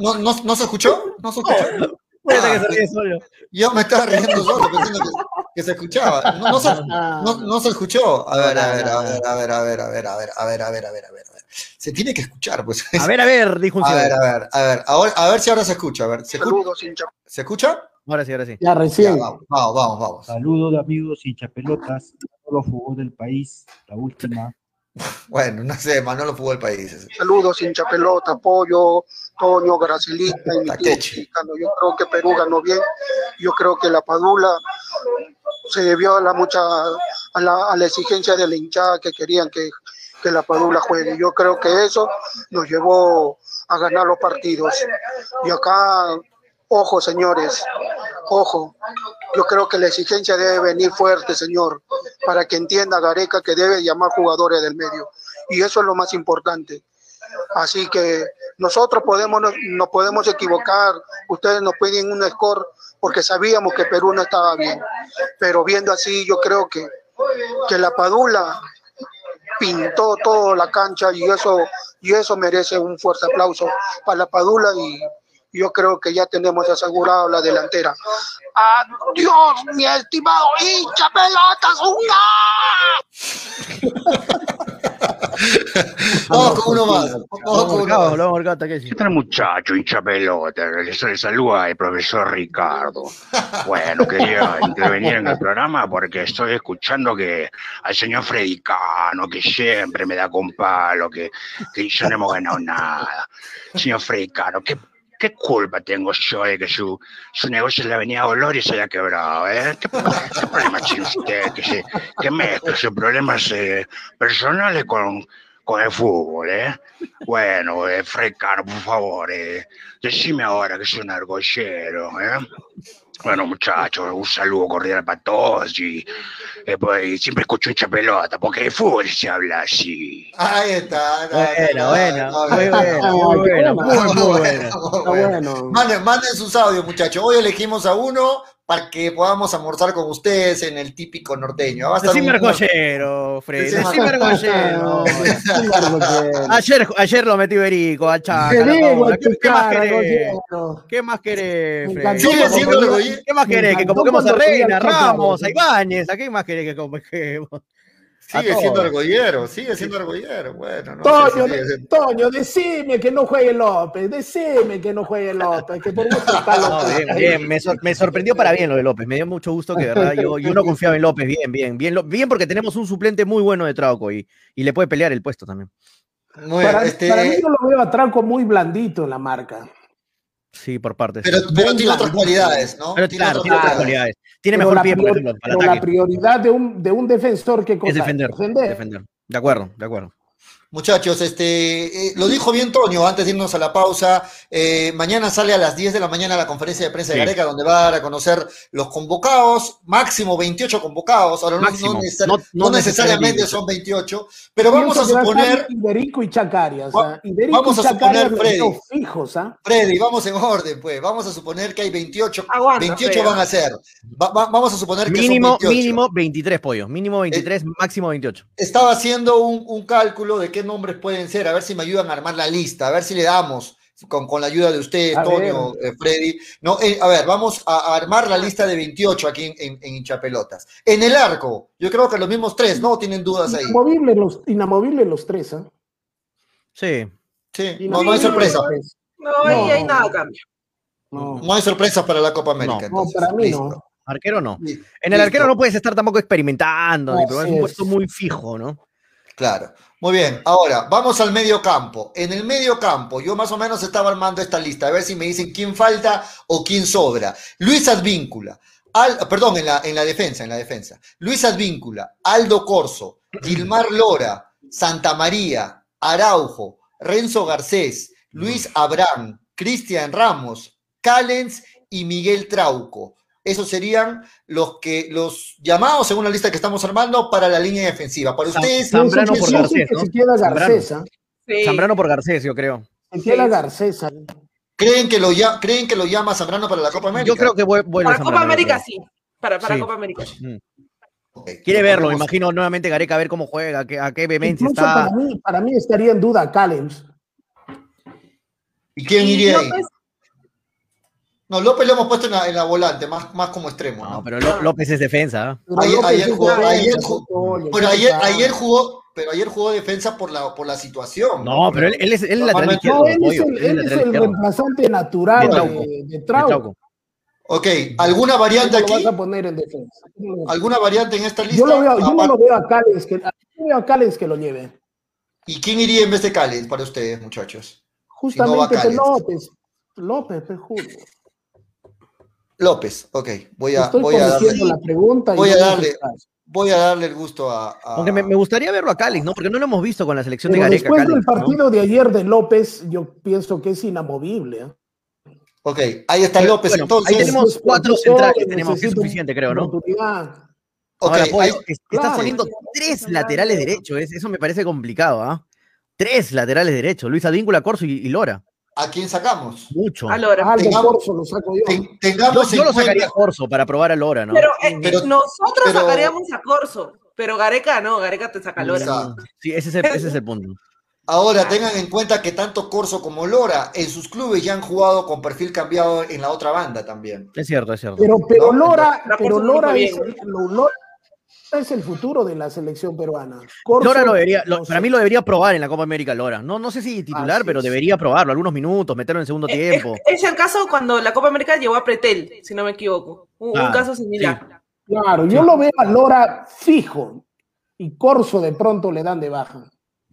No, no, no, ¿no se escuchó? ¿No se escuchó? Cuéntate que Ah, se ríe solo. Yo me estaba riendo solo pensando que, que se escuchaba. No, no se, no- no se escuchó. A ver, a ver, a ver, a ver, a ver, a ver, a ver, a ver, a ver, a ver, a ver. a ver. Se tiene que escuchar, pues. A ver, a ver, dijo un A ver, a ver, a ver, ahora, a ver si ahora se escucha. A ver, ¿se escucha? Saludos. ¿Se escucha? Ahora sí, ahora sí. Ya recién. Ya, vamos, vamos, vamos. Saludos amigos hinchapelotas, Manolo jugó del país, la última. Bueno, no sé, Manolo el país. Saludos, hincha pelota, Pollo, Toño, Gracelita y mi tío. Yo creo que Perú ganó bien. Yo creo que la Padula se debió a la mucha a la, a la exigencia de la hinchada que querían que, que la Padula juegue. Yo creo que eso nos llevó a ganar los partidos. Y acá, ojo, señores, ojo. Yo creo que la exigencia debe venir fuerte, señor, para que entienda Gareca que debe llamar jugadores del medio. Y eso es lo más importante. Así que nosotros podemos, nos, podemos equivocar, ustedes nos piden un score porque sabíamos que Perú no estaba bien. Pero viendo así, yo creo que, que la Padula pintó toda la cancha y eso, y eso merece un fuerte aplauso para la Padula y yo creo que ya tenemos asegurado la delantera. Adiós, mi estimado hincha pelotas, Vamos con uno más. Vamos con. ¿Qué tal muchacho, hincha pelota? Les saluda el profesor Ricardo. Bueno, quería intervenir en el programa porque estoy escuchando que al señor Freddy Cano, que siempre me da con palo, que, que yo no hemos ganado nada. Señor Freddy Cano, ¿qué, qué culpa tengo yo de que su, su negocio en la Avenida Dolores haya quebrado? ¿eh? ¿Qué, qué problema tiene usted que, se, que sus problemas eh, personales con, con el fútbol, ¿eh? Bueno, eh, Fred Cano, por favor, eh, decime ahora que soy un argollero, ¿eh? Bueno, muchachos, un saludo cordial para todos y, eh, pues, y siempre escucho hincha pelota, porque de fútbol se habla así. Ahí está. Bueno, bueno, no, muy no, bueno, no, muy no, bueno, manden sus audios, muchachos. Hoy elegimos a uno para que podamos almorzar con ustedes en el típico norteño. Va a estar Decime argollero, Freddy. Decime Decime argollero. Ayer, ayer lo metí Berico, a Chaca. ¿Qué, qué más querés? ¿Qué más querés, argollero. ¿Qué más querés? Que convoquemos a Reina, a al Ramos, a. Ibáñez. ¿A qué más querés que convoquemos? Sigue siendo argollero, sigue siendo argollero. Bueno, no Toño, sé si siendo- Toño, decime que no juegue López, decime que no juegue López, que por gusto está No, López. bien, bien. Me, sor- me sorprendió para bien lo de López. Me dio mucho gusto que, de verdad, yo, yo no confiaba en López. Bien, bien, bien. lo- Bien porque tenemos un suplente muy bueno de Trauco y, y le puede pelear el puesto también. Muy bien, Para, este, para mí yo lo veo a Tranco muy blandito en la marca. Sí, por partes. pero, pero tiene otras cualidades, ¿no? Pero claro, tiene otras cualidades. Tiene Pero mejor pie, por priori- ejemplo, para pero la prioridad de un, de un defensor que Es defender, defender. De acuerdo, de acuerdo. Muchachos, este, eh, lo dijo bien Toño antes de irnos a la pausa. eh, mañana sale a las 10 de la mañana la conferencia de prensa de Sí. Gareca, donde va a dar a conocer los convocados, máximo 28 convocados. Ahora no, Máximo, no no- no no necesariamente necesariamente. son 28, pero vamos a suponer, Iberico y ¿ah? Iberico vamos y a suponer, Freddy. fijos, ¿ah? Freddy, vamos en orden, pues. Vamos a suponer que hay 28, Aguanta, 28 Freddy. van a ser. Va- va- vamos a suponer que Mínimo, son 28. mínimo 23 pollos. Mínimo 23, máximo 28. Estaba haciendo un, un cálculo de qué nombres pueden ser, a ver si me ayudan a armar la lista, a ver si le damos con, con la ayuda de ustedes, A Toño, eh, Freddy. No, eh, a ver, vamos a, a armar la lista de 28 aquí en, en, en Hinchapelotas. En el arco, yo creo que los mismos tres, ¿no? Tienen dudas ahí. Inamovibles los, inamovibles los tres, ¿ah? Sí. Sí, no, no hay sorpresa. No, ahí, ahí nada cambia. No. hay sorpresas para la Copa América. No, entonces. para mí Listo. no. Arquero no. En el arquero no puedes estar tampoco experimentando, ni, pero es un es. puesto muy fijo, ¿no? Claro. Muy bien. Ahora, vamos al medio campo. En el medio campo, yo más o menos estaba armando esta lista, a ver si me dicen quién falta o quién sobra. Luis Advíncula. Al, perdón, en la, en la defensa, en la defensa. Luis Advíncula, Aldo Corso, Gilmar Lora, Santa María, Araujo, Renzo Garcés, Luis Abraham, Cristian Ramos, Callens y Miguel Trauco. Esos serían los que los llamados, según la lista que estamos armando, para la línea defensiva. Para ustedes, Zambrano ¿quién por? Garcés, ¿no? se queda Zambrano. Garcés, ¿ah? Sí. Zambrano por Garcés, yo creo. Queda Garcés. ¿ah? ¿Creen que lo, ya- ¿Creen que lo llama Zambrano para la Copa América? Yo creo que vuel- vuelve Para Zambrano, Copa América sí. Para, para Sí. Copa América. Mm. Quiere lo verlo, me imagino nuevamente Gareca a ver cómo juega, a qué, a qué vehemencia está. para mí, para mí estaría en duda Callens. ¿Y quién Y iría ahí? No, López lo hemos puesto en la, en la volante, más, más como extremo. No, ¿no? pero Ló- López es defensa. Pero Ayer, jugó, ayer pero ayer, jugó, pero ayer jugó defensa por la, por la situación. No, pero él, él es, él es lateral izquierdo. No, él es el, él él es el reemplazante natural De de, Trauco. de, De Trauco. Trauco. Ok, ¿alguna variante ¿Cómo lo aquí? vas a poner en defensa? ¿Alguna variante en esta lista? Yo, lo veo, yo no lo veo a Callens que, veo a Callens que lo lleve. ¿Y quién iría en vez de Callens para ustedes, muchachos? Justamente. López. López, te juro. López, ok. Voy a, Estoy voy a darle, la pregunta. voy a darle- voy a darle el gusto a. a- Aunque me, me gustaría verlo a Callens, ¿no? Porque no lo hemos visto con la selección de Gareca. después del partido de ayer de López, yo pienso que es inamovible. ¿eh? Ok, ahí está López Bueno, entonces. ahí tenemos cuatro centrales, tenemos que es suficiente, creo, ¿no? oportunidad. Ok, Ahora, Pollo, ahí- estás claro. poniendo tres laterales derechos, es- eso me parece complicado, ¿ah? Tres laterales derechos, Luis Advíncula, Corso y, y Lora. ¿A quién sacamos? Mucho. a Lora. Tengamos- Corso lo saco yo. Ten- Yo, tengamos yo en lo sacaría a. Corso para probar a Lora, ¿no? Pero, eh, Pero- nosotros pero- sacaríamos a Corso, pero Gareca no, Gareca te saca Lora. Exacto. Sí, ese es el, ese es el punto. Ahora tengan en cuenta que tanto Corso como Lora en sus clubes ya han jugado con perfil cambiado en la otra banda también. Es cierto, es cierto. Pero, pero No, Lora, pero Lora es, Lora es el futuro de la selección peruana. Corso, Lora lo debería, lo- no para sé. mí lo debería probar en la Copa América Lora. No, no sé si titular, Así pero es. debería probarlo, algunos minutos, meterlo en segundo Eh, tiempo. Es, es el caso cuando la Copa América llevó a Pretel, si no me equivoco. Un, caso similar. Claro, yo lo veo a Lora fijo y Corso de pronto le dan de baja.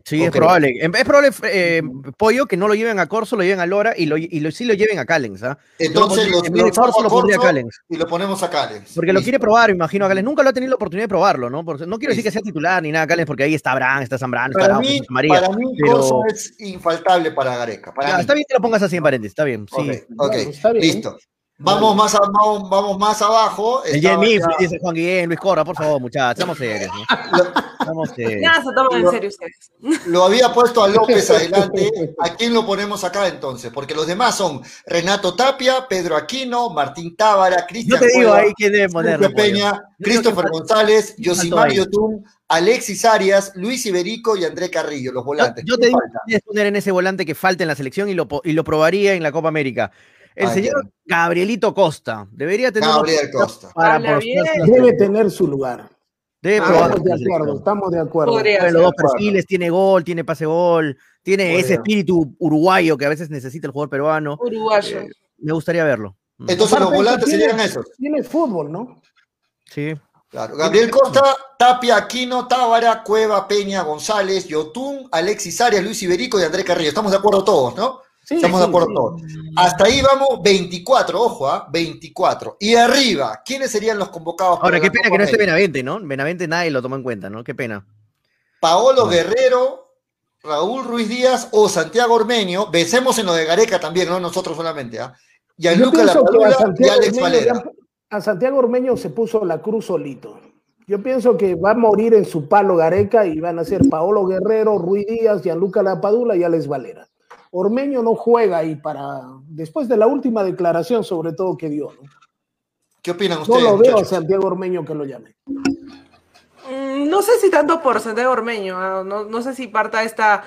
Sí, es probable. Es probable, eh, Pollo, que no lo lleven a Corso, lo lleven a Lora y, lo, y lo- sí lo lleven a Callens. ¿ah? Entonces los echamos Corso lo pondría a Callens. y lo ponemos a Callens. Porque lo quiere probar, me imagino, a Callens. Nunca lo ha tenido la oportunidad de probarlo, ¿no? Porque no quiero decir que sea titular ni nada, Callens, porque ahí está Abraham, está Zambrano, está Araujo, está María. para mí pero- Corso es infaltable para Gareca. Para Ya, mí. está bien que lo pongas así en paréntesis, está bien. Sí. Ok, ok, Bueno, está bien. listo. Vamos más, a- vamos, vamos más abajo. Jamie, ya- dice Juan Guillén, Luis Corra, por favor, muchachos, seamos serios. ¿no? lo, Seamos serios. Nada, se toman en serio ustedes. lo había puesto a López adelante. ¿A quién lo ponemos acá entonces? Porque los demás son Renato Tapia, Pedro Aquino, Martín Tábara, Yo Cristian te digo Cueva, ahí quién debe ponerlo. Peña. Yo Christopher González, Yosimar. Yotun, Alexis Arias, Luis Iberico y André Carrillo, los Yo, volantes. yo te ¿Quién digo que poner en ese volante que falta en la selección y lo, y lo probaría en la Copa América. El señor. Gabrielito Costa debería tener Gabriel Costa. para Debe tener su lugar. Debe Ah, Estamos de acuerdo, estamos de acuerdo. Los dos perfiles, tiene gol, tiene pase gol, tiene ese espíritu uruguayo que a veces necesita el jugador peruano. Uruguayo. Eh, me gustaría verlo. Mm, Entonces los volantes tiene- serían esos. Tiene fútbol, ¿no? Sí. Claro. Gabriel Costa, Tapia, Aquino, Tábara, Cueva, Peña, González, Yotun, Alexis Arias, Luis Iberico y André Carrillo. Estamos de acuerdo todos, ¿no? Sí, Estamos de acuerdo sí. todos. Hasta ahí vamos 24, ojo, ¿ah? 24. Y arriba, ¿quiénes serían los convocados Ahora, qué pena Copa que no esté? Benavente, ¿no? Benavente nadie lo tomó en cuenta, ¿no? Qué pena. Paolo Guerrero, Raúl Ruiz Díaz o Santiago Ormeño. Vencemos en lo de Gareca también, no nosotros solamente, ¿ah? Yo Gianluca pienso que a Lapadula y Santiago, Alex Valera. a Santiago Ormeño se puso la cruz solito. Yo pienso que va a morir en su palo Gareca y van a ser Paolo Guerrero, Ruiz Díaz, Gianluca Lapadula y Alex Valera. Ormeño no juega ahí para, después de la última declaración sobre todo que dio. No, ¿Qué opinan No ustedes? lo veo a? Santiago Ormeño que lo llame. Mm, No sé si tanto por Santiago Ormeño, ah, no, no sé si parta esta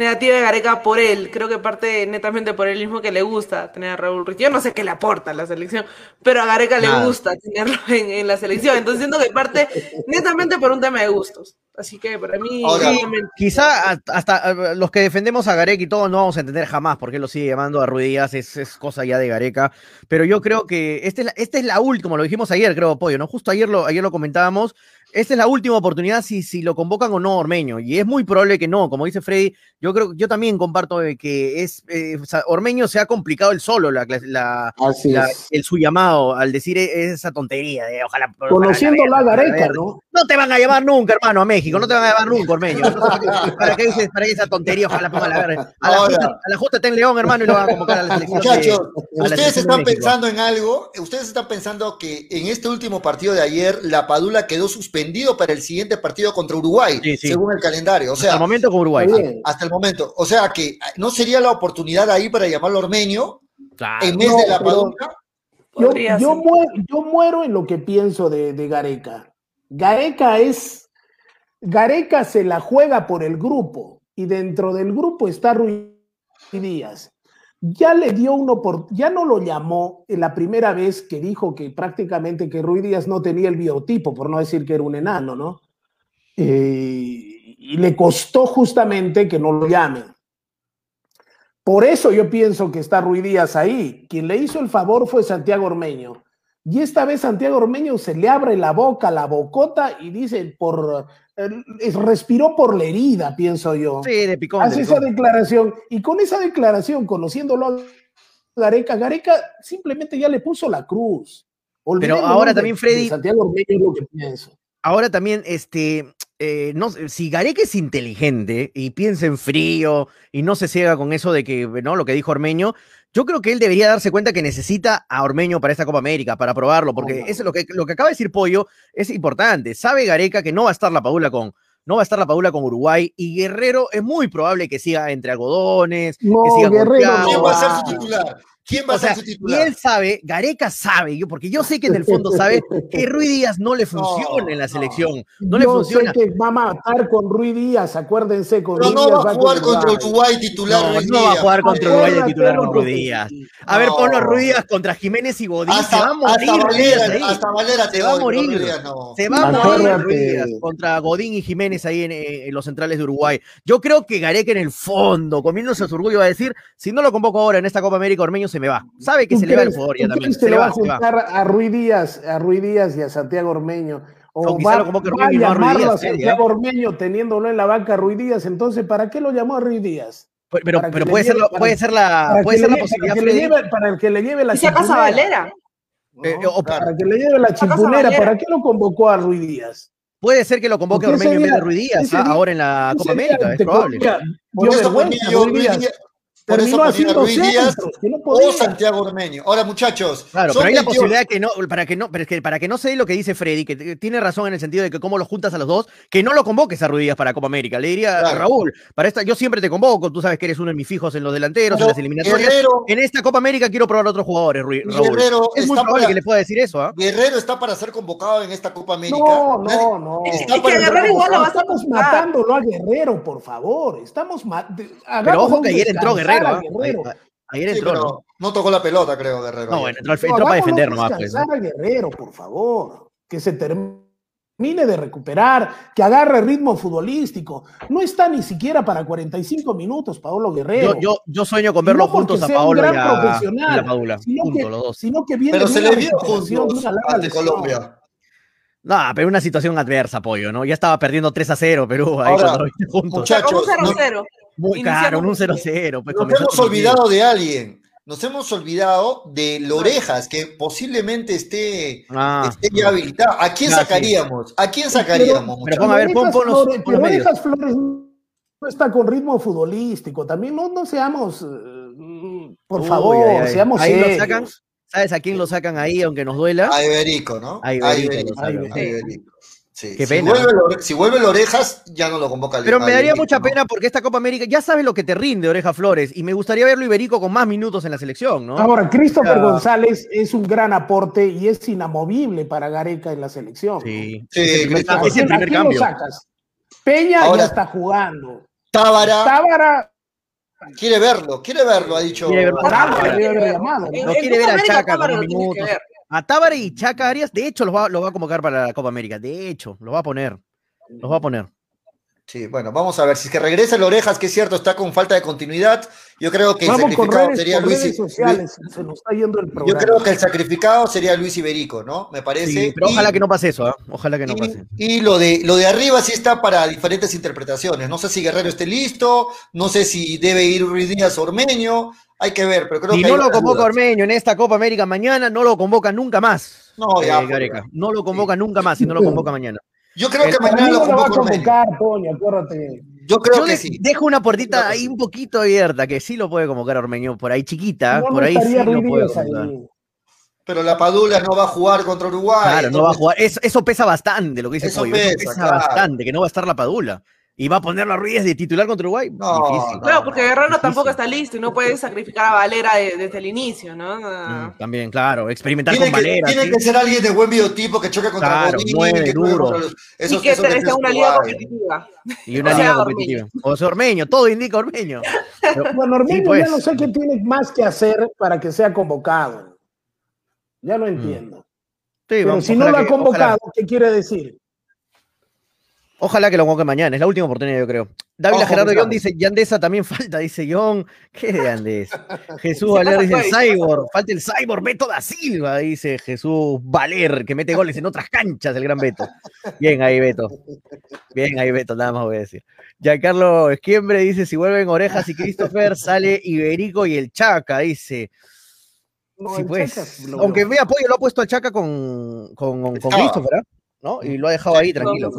negativa de Gareca por él. Creo que parte netamente por él mismo que le gusta tener a Raúl Ruiz. Yo no sé qué le aporta a la selección, pero a Gareca le gusta tenerlo en, la selección. Entonces siento que parte netamente por un tema de gustos. Así que para mí. quizá hasta los que defendemos a Gareca y todos no vamos a entender jamás por qué lo sigue llamando a Ruidías, es, es cosa ya de Gareca. Pero yo creo que esta es la, esta es la última, lo dijimos ayer, creo, Pollo, ¿no? Justo ayer lo, ayer lo comentábamos esta es la última oportunidad si, si lo convocan o no Ormeño. Y es muy probable que no. Como dice Freddy, yo creo yo también comparto que es eh, Ormeño se ha complicado el solo la, la, el su llamado al decir e, esa tontería de ojalá. Conociendo la Gareca, ¿no? No te van a llevar nunca, hermano, a México. No te van a llevar nunca, Ormeño. ¿Para qué dices para esa tontería? Ojalá ponga la verga. A la, justa, a la justa ten León, hermano, y lo van a convocar a la selección. Muchachos, ustedes están pensando en algo. Ustedes están pensando que en este último partido de ayer la Padula quedó suspendida para el siguiente partido contra Uruguay, según el calendario. O sea, hasta el momento con Uruguay. Hasta el momento. O sea que no sería la oportunidad ahí para llamarlo Ormeño en vez de la Padula. Yo, muero, en lo que pienso de, de Gareca. Gareca es. Gareca se la juega por el grupo y dentro del grupo está Ruiz Díaz ya le dio por, ya no lo llamó en la primera vez que dijo que prácticamente que Ruiz Díaz no tenía el biotipo, por no decir que era un enano, ¿no? Eh, y le costó justamente que no lo llamen. Por eso yo pienso que está Ruiz Díaz ahí. Quien le hizo el favor fue Santiago Ormeño. Y esta vez Santiago Ormeño se le abre la boca, la bocota y dice por respiró por la herida, pienso yo. Sí, de picón. Hace esa declaración y con esa declaración, conociéndolo a Gareca, Gareca simplemente ya le puso la cruz. Pero ahora también, Freddy. Santiago Ormeño es lo que pienso. Ahora también, este, eh, no, si Gareca es inteligente y piensa en frío y no se ciega con eso de que, ¿no? Lo que dijo Ormeño, yo creo que él debería darse cuenta que necesita a Ormeño para esta Copa América, para probarlo, porque eso es lo que, lo que acaba de decir Pollo es importante. Sabe Gareca que no va a estar la Paula con, no va a estar la Paula con Uruguay y Guerrero es muy probable que siga entre algodones, que siga Guerrero ¿Quién va a ser su titular? ¿Quién va a ser su titular? Y él sabe, Gareca sabe, yo, porque yo sé que en el fondo sabe que Rui Díaz no le funciona en la selección. No, le funciona. Sé que va a matar con Rui Díaz, acuérdense. Con Pero no va a jugar contra Uruguay titular. No, no va a jugar contra Uruguay de titular con Rui Díaz. A ver, ponlo a Rui Díaz contra Jiménez y Godín. se va a morir. Hasta Valera, hasta Valera se va a morir. Se va a morir Díaz contra Godín y Jiménez ahí en, los centrales de Uruguay. Yo creo que Gareca en el fondo, comiéndose su orgullo, va a decir: si no lo convoco ahora en esta Copa América, Ormeño se me va. Sabe que se le va el favor ya también. Se le va, a juntar a Ruiz Díaz, a Ruiz Díaz y a Santiago Ormeño. O va, a llamarlo a, Santiago Ormeño teniéndolo en la banca a Ruiz Díaz. Entonces, ¿para qué lo llamó a Ruiz Díaz? Pero, pero puede, ser, puede ser la, puede ser la posibilidad. Para que, le lleve, para que le lleve la ¿Y pasa Valera? Eh, o para que le lleve la chimpunera, ¿para qué lo convocó a Ruiz Díaz? Puede ser que lo convoque a Ormeño en vez de Ruiz Díaz, ¿ah? ahora en la Copa América, es probable. Por eso Por eso ponía Ruiz Díaz o Santiago Ormeño. Ahora, muchachos. Claro, pero hay la posibilidad que no, para que no, pero es que para que no se dé lo que dice Freddy, que tiene razón en el sentido de que cómo los juntas a los dos, que no lo convoques a Ruiz Díaz para Copa América. Le diría a Raúl, para esta, yo siempre te convoco, tú sabes que eres uno de mis fijos en los delanteros, en las eliminatorias. en esta Copa América quiero probar a otros jugadores, Raúl. es muy probable que le pueda decir eso, ¿ah? Guerrero está para ser convocado en esta Copa América. No, no, no. Está es que Guerrero igual lo Estamos matándolo a Guerrero, por favor. Estamos Pero ojo que ayer entró Guerrero. Ayer entró, ¿no? ¿no? tocó la pelota, creo, Guerrero. No, bueno, entró, entró para defender nomás. Pues, ¿no? Guerrero, por favor. Que se termine de recuperar, que agarre ritmo futbolístico. No está ni siquiera para 45 minutos, Paolo Guerrero. Yo, yo, yo sueño con verlo juntos a Paolo y a, profesional, y a Paula. Sino, juntos, que, los dos. sino que viene pero se le vio juntos ante Colombia. No, pero una situación adversa, Pollo, ¿no? Ya estaba perdiendo 3 a 0 Perú ahí Ahora, juntos. Muchachos, 0 0. Muy caro, un 0-0. Pues, Nos hemos olvidado de alguien. Nos hemos olvidado de Lorejas, que posiblemente esté, ah. esté ya habilitado. ¿A quién sacaríamos? ¿A quién sacaríamos? Pero, pero a ver, pon, pon los, Flores, Lorejas Flores no está con ritmo futbolístico. También no, no seamos, uh, por favor, seamos ahí lo sacan, ¿Sabes a quién lo sacan ahí, aunque nos duela? A Iberico, ¿no? A Iberico. A Iberico. Sí. Qué pena. Si vuelve, Orejas, ya no lo convoca el Pero me daría mucha pena porque esta Copa América, ya sabes lo que te rinde Oreja Flores, y me gustaría verlo Iberico con más minutos en la selección, ¿no? Ahora, Christopher González es un gran aporte y es inamovible para Gareca en la selección. Sí, sí es el primer, cambio. Peña ya está jugando. Tábara. Tábara. Quiere verlo, quiere verlo, ha dicho. Quiere verlo. Tábara llamado. No quiere ver a Chaca con minutos. A Tábara y Chaca Arias, de hecho, los va, los va a convocar para la Copa América. De hecho, los va a poner. Los va a poner. Sí, bueno, vamos a ver. Si es que regresa el Orejas, que es cierto, está con falta de continuidad. Yo creo que el Vamos con sacrificado redes, sería Luis. redes sociales. Se nos está yendo el Yo creo que el sacrificado sería Luis Iberico, ¿no? Me parece. Sí, pero Y- ojalá que no pase eso, ¿ah? Ojalá que no y, pase. y lo de lo de arriba sí está para diferentes interpretaciones. No sé si Guerrero esté listo, no sé si debe ir Ruiz Díaz Ormeño, hay que ver, pero creo Si que no lo convoca. Ormeño en esta Copa América mañana, no lo convoca nunca más. No, ya, eh, Gareca. No lo convoca nunca más si no lo convoca mañana. Yo creo que mañana lo va a convoca Ormeño. convocar, Toño, acuérdate. Yo creo Yo que sí. dejo una puertita ahí un poquito abierta, que sí lo puede convocar Ormeño, por ahí chiquita, No, por ahí sí lo puede convocar. ahí. Pero la Padula no va a jugar contra Uruguay. Claro, no va a jugar. Eso, eso pesa bastante, lo que dice Eso Pollo. Eso pesa, pesa claro. bastante, que no va a estar la Padula. Y va a ponerlo a Ruiz de titular contra Uruguay. No, Difícil. Claro, porque Guerrero tampoco está listo y no puede sacrificar a Valera de- desde el inicio, ¿no? Mm, También, claro, experimentar Tiene, con que, Valera. tiene ¿sí? que ser alguien de buen biotipo que choque contra Claro, Godín, nueve, que choque duro. contra los, esos, y que sea una liga competitiva. Y una O sea, liga competitiva. O sea, Ormeño, todo indica Ormeño. Pero- Bueno, Ormeño Sí, pues. ya no sé qué tiene más que hacer para que sea convocado. Ya Mm. no entiendo. Sí, Pero vamos, si no lo ha convocado, ojalá- ¿qué quiere decir? Ojalá que lo convoque mañana, es la última oportunidad, yo creo. Dávila Gerardo. John dice, Yandesa también falta, dice John. ¿Qué de Andes? Jesús Valer dice. Cyborg, falta el Cyborg, Beto da Silva, dice Jesús Valer, que mete goles en otras canchas, el gran Beto. Bien ahí, Beto. Bien ahí, Beto, nada más voy a decir. Giancarlo Esquiembre dice, si vuelven Orejas y Christopher, sale Iberico y el Chaca, dice. No, Sí, pues. Chaca Aunque vea apoyo, lo ha puesto al Chaca con, con, con. Christopher, ¿ah? ¿No? Y lo ha dejado ahí tranquilo.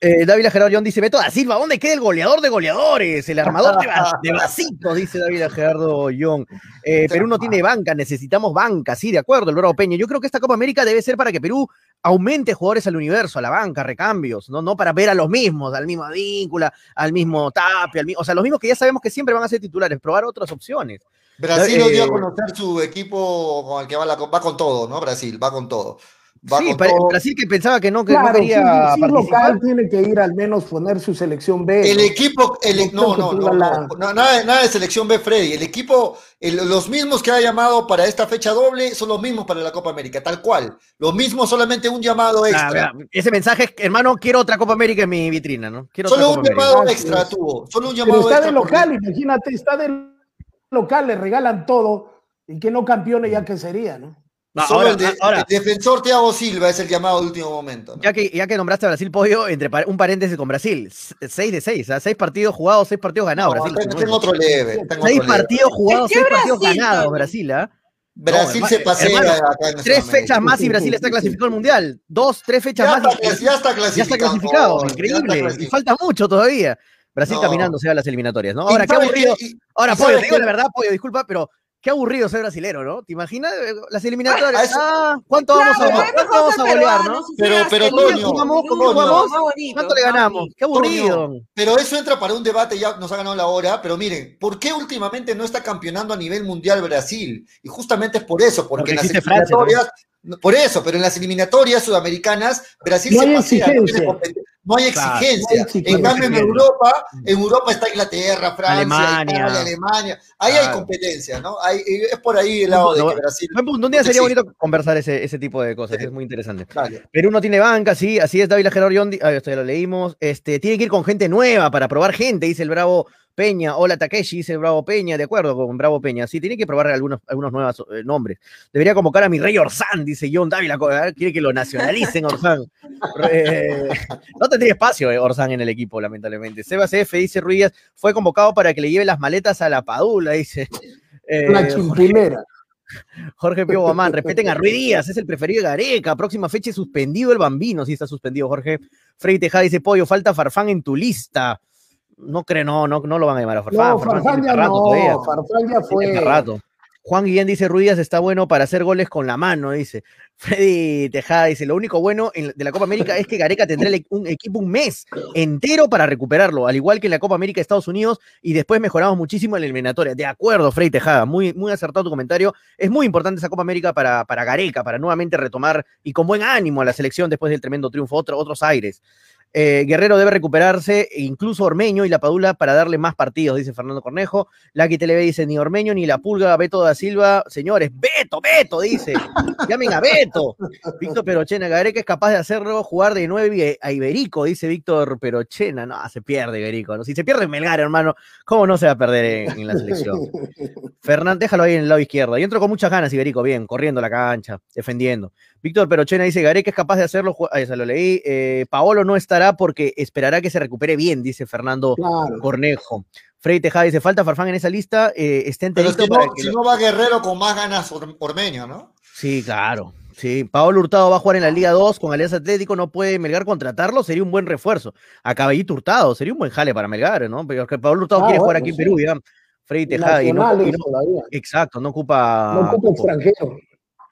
Eh, Dávila Gerardo John dice, Beto da Silva, ¿dónde queda el goleador de goleadores? El armador de, va- de vasitos, dice Dávila Gerardo John. Eh, Perú no tiene banca, necesitamos banca, sí, de acuerdo, el Bravo Peña. Yo creo que esta Copa América debe ser para que Perú aumente jugadores al universo, a la banca, recambios, no, no para ver a los mismos, al mismo Advíncula, al mismo Tapia, al mi- o sea, los mismos que ya sabemos que siempre van a ser titulares, probar otras opciones. Brasil Eh, dio a conocer su equipo con el que va, la, va con todo, ¿no? Brasil, va con todo. Va Sí, todo. Brasil que pensaba que no, que no Claro, si, quería si participar. local tiene que ir al menos poner su selección B. El ¿no? equipo, el, no, No no, no, no, la- no, nada, de- nada de selección B, Freddy. El equipo, el- los mismos que ha llamado para esta fecha doble son los mismos para la Copa América, tal cual. Los mismos, solamente un llamado Ah, extra. vea, ese mensaje es, hermano, quiero otra Copa América en mi vitrina, ¿no? Quiero Solo otra un Copa América. llamado Así extra tuvo, solo un Pero llamado está extra. de local, imagínate, está de local, le regalan todo y que no campeone ya que sería, ¿no? No, solo ahora- el, de- ahora- el defensor Thiago Silva es el llamado de último momento. ¿no? Ya que, ya que nombraste a Brasil Pollo, entre par- un paréntesis con Brasil, 6 de 6, seis partidos jugados, 6 partidos ganados. No, Brasil, en otro leve. está en 6 otro leve. partidos jugados, ¿Qué 6 partidos ganados? Brasil, ¿ah? Brasil No, se pasea hermano, acá en Tres fechas más y Brasil está clasificado al Mundial. Dos, tres fechas Ya más está, y ya está ya clasificado. está clasificado. ya está Increíble. Y falta mucho todavía. Brasil No. caminando se va a las eliminatorias, ¿no? Ahora, qué aburrido. Ahora, y Pollo, te digo que- la verdad, Pollo, disculpa, pero qué aburrido ser brasilero, ¿no? ¿Te imaginas las eliminatorias? Ah, Ah, ¿cuánto vamos a, Claro, cuánto vamos a golear, no? Pero- pero, Toño, ¿cómo- jugamos? ¿Cuánto le ganamos? Qué aburrido. Pero eso entra para un debate, ya nos ha ganado la hora, pero miren, ¿por qué últimamente no está campeonando a nivel mundial Brasil? Y justamente es por eso, porque, Porque en las Francia eliminatorias, no, por eso, pero en las eliminatorias sudamericanas, Brasil No se hay pasea, no, tiene no hay Claro, exigencia. no hay exigencia. En cambio, en Europa, en Europa está Inglaterra, Francia, Alemania. Italia, Alemania. Ahí hay competencia, ¿no? Hay- es por ahí el lado de que Brasil. Un día sería Sí. bonito conversar ese, ese tipo de cosas, es muy interesante. Perú no tiene banca, sí, así es, David Gerard Yondi, ah, esto ya lo leímos, este, tiene que ir con gente nueva para probar gente, dice el Bravo Peña, hola Takeshi, dice Bravo Peña, de acuerdo con Bravo Peña, sí, tiene que probar algunos, algunos nuevos eh, nombres. Debería convocar a mi rey Orsán, dice John Dávila, quiere que lo nacionalicen Orsán. Eh, no tendría espacio eh, Orsán en el equipo, lamentablemente. Sebas F, dice Ruiz, fue convocado para que le lleve las maletas a la Padula, dice. La chimpulera. Jorge Pío Guamán, respeten a Ruiz Díaz, es el preferido de Gareca. Próxima fecha suspendido el bambino, sí está suspendido, Jorge. Frey Tejada dice, Pollo, falta Farfán en tu lista. No creo, no, no, no lo van a llamar a Farfán. No, Farfán ya rato todavía. no, Farfán ya fue. rato. Juan Guillén dice, Ruiz Díaz está bueno para hacer goles con la mano, dice. Freddy Tejada dice, lo único bueno en- de la Copa América es que Gareca tendrá e- un equipo un mes entero para recuperarlo, al igual que en la Copa América de Estados Unidos, y después mejoramos muchísimo en la eliminatoria. De acuerdo, Freddy Tejada, muy, muy acertado tu comentario. Es muy importante esa Copa América para, para Gareca, para nuevamente retomar y con buen ánimo a la selección después del tremendo triunfo, otro- otros aires. Eh, Guerrero debe recuperarse, e incluso Ormeño y la Padula para darle más partidos, dice Fernando Cornejo. Lucky TV dice, ni Ormeño ni la Pulga, Beto da Silva. Señores, Beto, Beto, dice. Llamen a Beto. Víctor Perochena, Gareca es capaz de hacerlo jugar de nueve a Iberico, dice Víctor Perochena. No, se pierde Iberico. ¿no? Si se pierde Melgar, hermano, ¿cómo no se va a perder en, en la selección? Fernán, déjalo ahí en el lado izquierdo. Y entro con muchas ganas, Iberico, bien, corriendo la cancha, defendiendo. Víctor Perochena dice, Gareca es capaz de hacerlo, ah, esa lo leí. Eh, Paolo no estará porque esperará que se recupere bien, dice Fernando Cornejo. Freddy Tejada dice, falta Farfán en esa lista, eh, está Pero no, si lo- no va Guerrero con más ganas Or- Ormeño, ¿no? Sí, claro. Sí, Paolo Hurtado va a jugar en la Liga 2 con Alianza Atlético, no puede Melgar contratarlo, sería un buen refuerzo. A Caballito Hurtado, sería un buen jale para Melgar, ¿no? Pero que Paolo Hurtado Ah, quiere jugar aquí en. Perú, ya. Freddy Tejada. Y no, y exacto, no ocupa. No ocupa extranjero.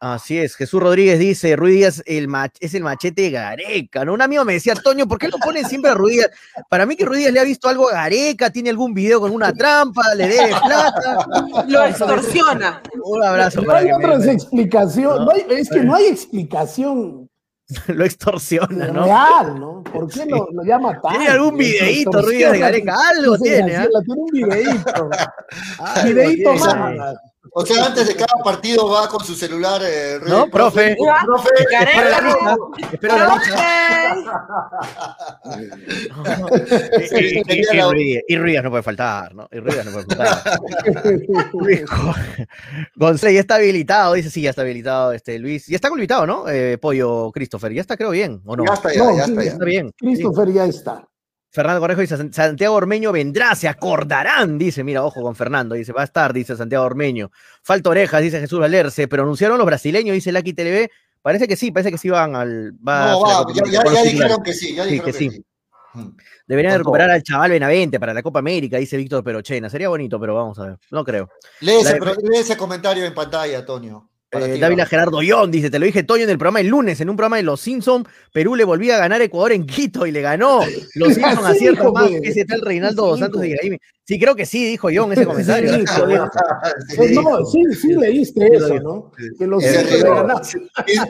Así es, Jesús Rodríguez dice, Ruiz Díaz el mach- es el machete de Gareca, ¿no? Un amigo me decía, Toño, ¿por qué lo ponen siempre a Ruiz Díaz? Para mí que Ruiz Díaz le ha visto algo a Gareca, tiene algún video con una trampa, le debe plata. Lo extorsiona. Un abrazo No para hay que me- explicaciones. ¿No? no hay- es que no hay explicación lo extorsiona, ¿no? real, ¿no? ¿Por qué lo, lo llama tal? ¿Tiene algún videíto, Ruiz Díaz de Gareca? Algo tiene, ¿ah? Tiene un videíto. Videíto más. O sea, antes de cada partido va con su celular. eh, ¿No, profe? Profe, Espero la lista. Espero la lista. Y, y- y- y Ruiz- y Ruiz no puede faltar, ¿no? Y Ruiz no puede faltar. González ya está habilitado, dice sí, ya está habilitado este Luis. Ya está habilitado, ¿no? Eh, Pollo Christopher, ya está, creo bien, ¿o no? Ya está, ya, No, ya sí, está. ya ya. Está bien. sí. Christopher ya está. Fernando Correjo dice, "San- Santiago Ormeño vendrá, se acordarán, dice, mira, ojo con Fernando, dice, va a estar, dice Santiago Ormeño. Falta orejas, dice Jesús Valer, se pronunciaron los brasileños, dice Lucky TV. Parece que sí, parece que sí van al... Va No, va, ya, dijeron que sí, ya Sí, dijeron que que sí. sí. Deberían recuperar al chaval Benavente para la Copa América, dice Víctor Perochena. Sería bonito, pero vamos a ver. No creo. Lee ese, La- lee ese comentario en pantalla, Toño. Eh, Dávila. Gerardo Ión dice, te lo dije Toño en el programa el lunes, en un programa de Los Simpson, Perú le volvía a ganar a Ecuador en Quito y le ganó. Los Simpson aciertan dijo, más que ese tal Reinaldo dos Sí, Santos de. Ibrahim. Sí, creo que sí, dijo Ión ese comentario. Sí. Sí, Pues no, sí, sí leíste Sí, eso. ¿no? Que los Y se Simpsons le ganaron.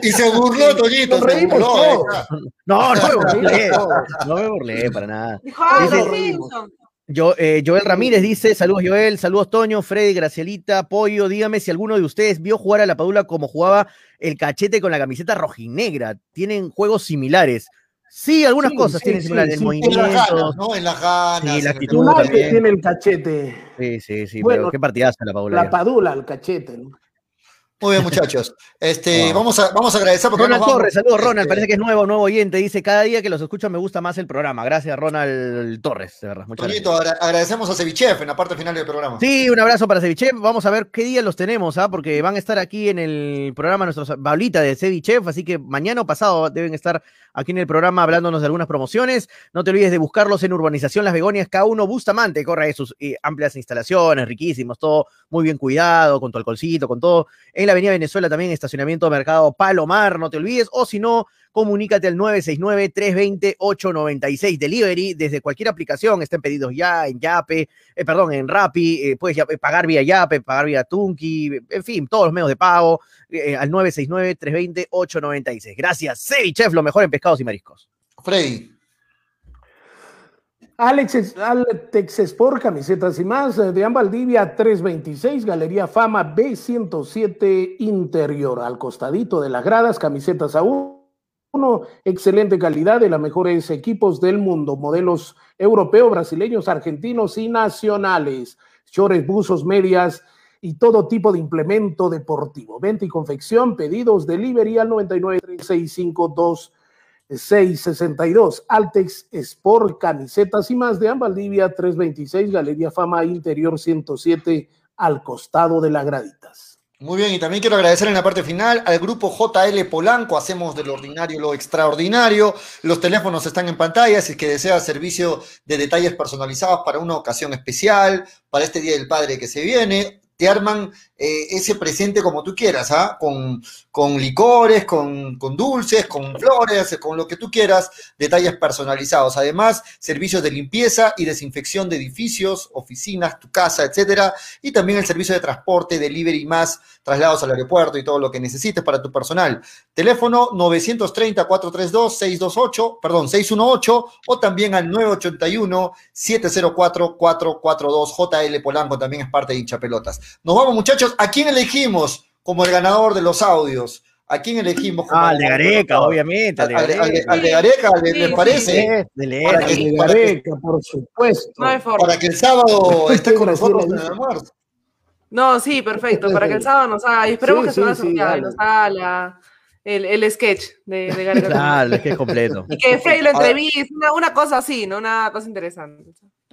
Y, y se burló, Toñito. Nos Se reímos todos. está. No, no me burlé. No me burlé para nada. Dijo, ah, los Simpson. Yo, eh, Joel Ramírez dice, saludos Joel, saludos Toño, Freddy, Gracielita, Pollo, dígame si alguno de ustedes vio jugar a la Padula como jugaba el cachete con la camiseta rojinegra. Tienen juegos similares. Sí, algunas Sí, cosas sí, tienen similares, sí, el En las ganas, ¿no? En las ganas. Sí, la el- actitud. También. tiene el cachete. Sí, sí, sí, Bueno, pero qué partidazo la Padula. La padula, el cachete. ¿no? Muy bien, muchachos. Este, Wow. vamos, a, vamos a agradecer porque Ronald vamos. Torres, saludos Ronald, Este, parece que es nuevo, nuevo oyente. Dice, cada día que los escucho me gusta más el programa. Gracias Ronald Torres, de verdad. Muchas gracias. Toñito, agra- agradecemos a Cevichef en la parte final del programa. Sí, un abrazo para Ceviche. Vamos a ver qué día los tenemos, ¿ah? porque van a estar aquí en el programa nuestros Baulita de Cevichef, así que mañana o pasado deben estar aquí en el programa hablándonos de algunas promociones. No te olvides de buscarlos en Urbanización Las Begonias K1 Bustamante, corre sus amplias instalaciones, riquísimos, todo muy bien cuidado, con tu alcoholcito, con todo. En la Avenida Venezuela también, estacionamiento Mercado Palomar, no te olvides, o si no, comunícate al 969-320-896 Delivery desde cualquier aplicación, estén pedidos ya en Yape, eh, perdón, en Rappi, eh, puedes ya- pagar vía Yape, pagar vía Tunki, en fin, todos los medios de pago eh, al 969-320-896. Gracias, Cevichef, lo mejor en pescados y mariscos. Freddy. Alex, Alex Sport, camisetas y más, eh, de Valdivia 326, Galería Fama B107 Interior, al costadito de las gradas, camisetas a uno, excelente calidad de los mejores equipos del mundo, modelos europeos, brasileños, argentinos y nacionales, shorts, buzos, medias y todo tipo de implemento deportivo. Venta y confección, pedidos, delivery al 99 3652 662, Altex Sport, camisetas y más de Valdivia 326, Galería Fama Interior 107, al costado de las graditas. Muy bien, y también quiero agradecer en la parte final al grupo JL Polanco, hacemos de lo ordinario lo extraordinario, los teléfonos están en pantalla, si es que desea servicio de detalles personalizados para una ocasión especial, para este Día del Padre que se viene, te arman eh, ese presente como tú quieras, ¿ah? Con, con licores, con, con dulces, con flores, con lo que tú quieras, detalles personalizados. Además, servicios de limpieza y desinfección de edificios, oficinas, tu casa, etcétera. Y también el servicio de transporte, delivery más, traslados al aeropuerto y todo lo que necesites para tu personal. Teléfono 930-432-628, perdón, 618 o también al 981-704-442. JL Polanco también es parte de hinchapelotas. Nos vamos, muchachos. ¿A quién elegimos como el ganador de los audios? ¿A quién elegimos? Como ah, al de Gareca, obviamente. Al, al, de, al de Gareca, ¿le, parece? Sí, de para que, de Gareca, por supuesto. No hay forma. Para que el sábado esté con nosotros en el almuerzo. No, sí, perfecto. Para que el sábado nos haga. Y esperemos sí, que se nos haga, nos haga la, el, el, sketch de, de. Claro, el sketch completo. Y que Frey lo entreviste, una, una, cosa así, ¿no? Una cosa interesante.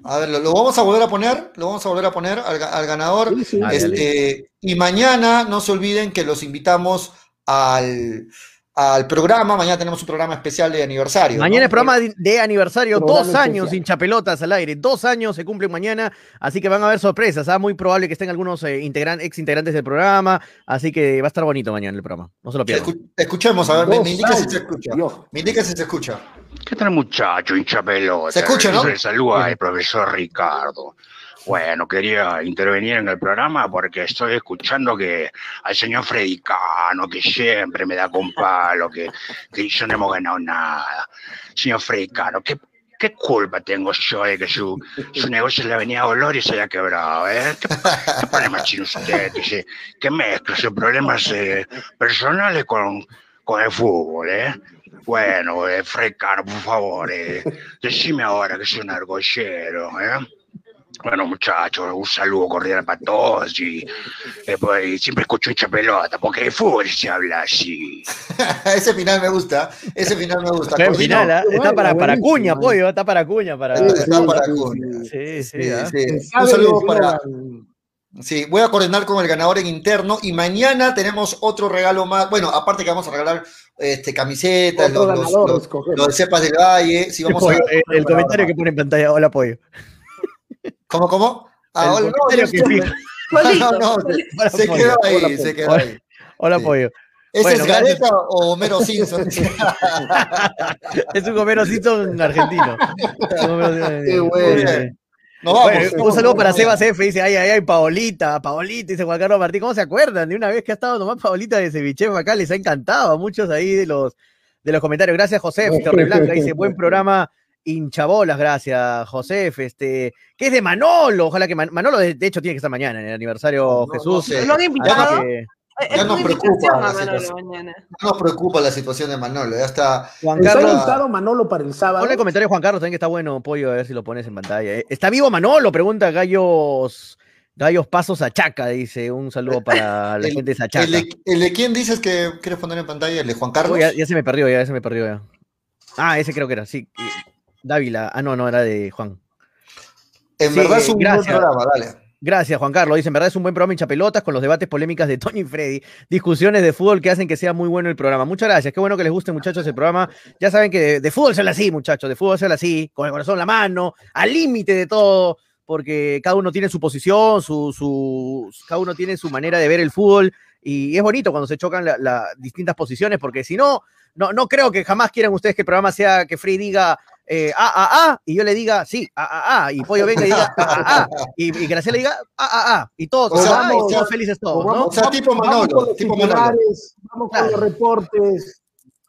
A ver, lo, lo, vamos a volver a poner, lo vamos a volver a poner al, al ganador. Sí, sí. Este, y mañana no se olviden que los invitamos al, al programa. Mañana tenemos un programa especial de aniversario. Mañana ¿no? es programa de, de aniversario, programa dos años especial. hincha pelotas al aire, dos años se cumplen mañana, así que van a haber sorpresas. ¿ah? Muy probable que estén algunos eh, integran, ex integrantes del programa, así que va a estar bonito mañana el programa. No se lo pierdan. Escu escuchemos, a ver, me, me, indica si se escucha. Yo. Me indica si se escucha. ¿Qué tal, muchacho, hincha pelota? Se escucha, ¿no? Se saluda al profesor Ricardo. Bueno, quería intervenir en el programa porque estoy escuchando que al señor Fredicano, que siempre me da con palo, que, que yo no hemos ganado nada. Señor Fredicano, ¿qué, ¿qué culpa tengo yo de que su, su negocio en la Avenida Dolores se haya quebrado? Eh? ¿Qué, qué problema tiene usted que, se, que mezcla sus problemas eh, personales con, con el fútbol? Eh? Bueno, eh, Fredicano, por favor, eh, decime ahora que soy un argollero, ¿eh? Bueno, muchachos, un saludo cordial para todos y, eh, pues, siempre escucho hincha pelota, porque de fútbol se habla así. ese final me gusta, ese final me gusta. Final, ¿eh? está para, para cuña, pollo, está para cuña. Para... Sí, está para cuña. Sí, sí, sí, sí. Un saludo para... Sí, voy a coordinar con el ganador en interno y mañana tenemos otro regalo más. Bueno, aparte que vamos a regalar este, camisetas, los, los, los, los, de cepas del valle. Sí, vamos el, a... el, el comentario que pone en pantalla, hola pollo. ¿Cómo, cómo? Ah, hola, no, que no, no, se, se quedó ahí, hola, se quedó ahí. Hola, sí. pollo. ¿Ese bueno, es Gareca o Homero Simpson? es un Homero Simpson argentino. Qué bueno. No, vamos, bueno, un saludo para Sebas F. Dice, ay, ay, ay, Paolita, Paolita, dice Juan Carlos Martín. ¿Cómo se acuerdan de una vez que ha estado nomás Paolita de Ceviche acá? Les ha encantado a muchos ahí de los, de los comentarios. Gracias, José Torreblanca. Dice, buen programa hinchabolas, gracias, José. Este, que es de Manolo. Ojalá que Man Manolo, de, de, hecho, tiene que estar mañana en el aniversario no, Jesús. No sé. ¿Lo han invitado? Que... Ya nos preocupa la situación. No nos preocupa la situación de Manolo. Ya está. Juan Carlos. ¿Está Manolo para el sábado? Ponle el comentario Juan Carlos también que está bueno, pollo, a ver si lo pones en pantalla. ¿eh? ¿Está vivo Manolo? Pregunta Gallos. Gallos Pasos a Chaca, dice. Un saludo para la el, gente de Sachaca. El, el, de quién dices que quieres poner en pantalla? ¿El de Juan Carlos? Oh, ya, ya, se me perdió, ya, se me perdió. Ya. Ah, ese creo que era, sí. Dávila. Ah, no, no, era de Juan. En sí, verdad es un gracias. buen programa, dale. Gracias, Juan Carlos. Dice, en verdad es un buen programa hincha pelotas con los debates polémicas de Tony y Freddy, discusiones de fútbol que hacen que sea muy bueno el programa. Muchas gracias. Qué bueno que les guste, muchachos, el programa. Ya saben que de, de fútbol se habla así, muchachos. De fútbol se habla así, con el corazón en la mano, al límite de todo, porque cada uno tiene su posición, su, su, cada uno tiene su manera de ver el fútbol. Y es bonito cuando se chocan las la distintas posiciones, porque si no, no, no creo que jamás quieran ustedes que el programa sea que Free diga eh, ah, ah, ah, y yo le diga sí, ah, ah, ah, y Pollo venga y diga ah, ah, ah, y, y Graciela diga ah, ah, ah, y todos, o sea, ah, vamos, y todos felices todos, ¿no? O sea, tipo Manolo, vamos tipo Manolo. Vamos con los reportes,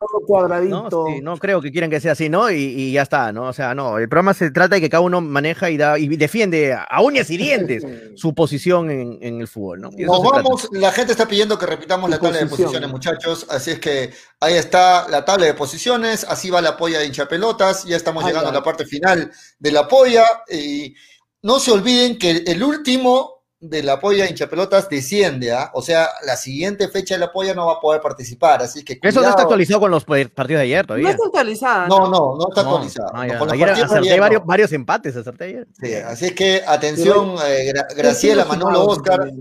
todo cuadradito. No, sí, no creo que quieran que sea así, ¿no? Y, y, ya está, ¿no? O sea, no, el programa se trata de que cada uno maneja y da y defiende a uñas y dientes su posición en, en el fútbol, ¿no? Nos vamos, trata. la gente está pidiendo que repitamos la tabla de posiciones, muchachos, así es que ahí está la tabla de posiciones, así va la polla de hinchapelotas, ya estamos Ay, llegando a la parte final de la polla y no se olviden que el último de la polla hinchapelotas desciende, ¿ah? O sea, la siguiente fecha de la polla no va a poder participar, así que cuidado. Eso no está actualizado con los partidos de ayer todavía. No está actualizada. No, no, no está. No, no, ayer acerté ayer, varios, varios, empates, acerté ayer. Sí, así es que atención, eh, Gra Graciela, Manolo, Oscar,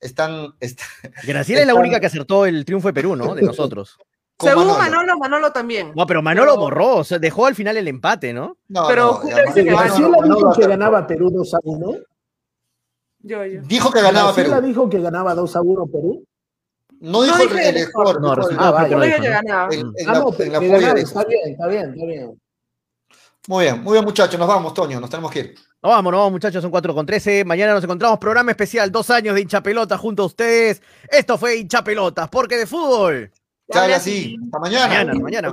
están, Graciela están... es la única que acertó el triunfo de Perú, ¿no? De nosotros. Según Manolo. Manolo, Manolo también. No, pero Manolo pero... borró, o sea, dejó al final el empate, ¿no? No, pero no, Graciela dijo que ganaba Perú 2 a 1. Yo, yo. Dijo que ganaba Brasil Perú. dijo que ganaba 2 a 1 Perú. No dijo el, el score. No, resultado Ah, Ah, la, no, en la ganaba, está bien, está bien, está bien. Muy bien, muy bien, muchachos. Nos vamos, Toño. Nos tenemos que ir. Nos vamos, nos vamos, muchachos, son 4 con 13. Mañana nos encontramos, programa especial, dos años de hincha pelota junto a ustedes. Esto fue hincha pelotas, porque de fútbol. Hable así. Hasta mañana. Mañana, mañana.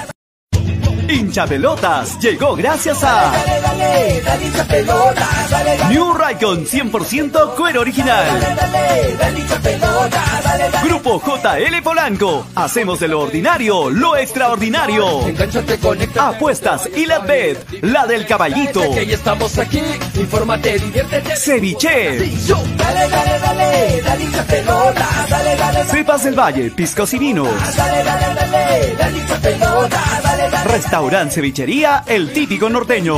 Hincha Pelotas llegó gracias a Dale, dale, dale. New Raycon 100% cuero original. Grupo JL Polanco. Hacemos de lo ordinario lo extraordinario. Apuestas y la bed, la del caballito. Que estamos aquí, infórmate, diviértete. Ceviche. Cepas del Valle, piscos y vinos. Dale, dale, dale, dale hincha pelota, dale, dale. Restaurant Cevichería, el típico norteño.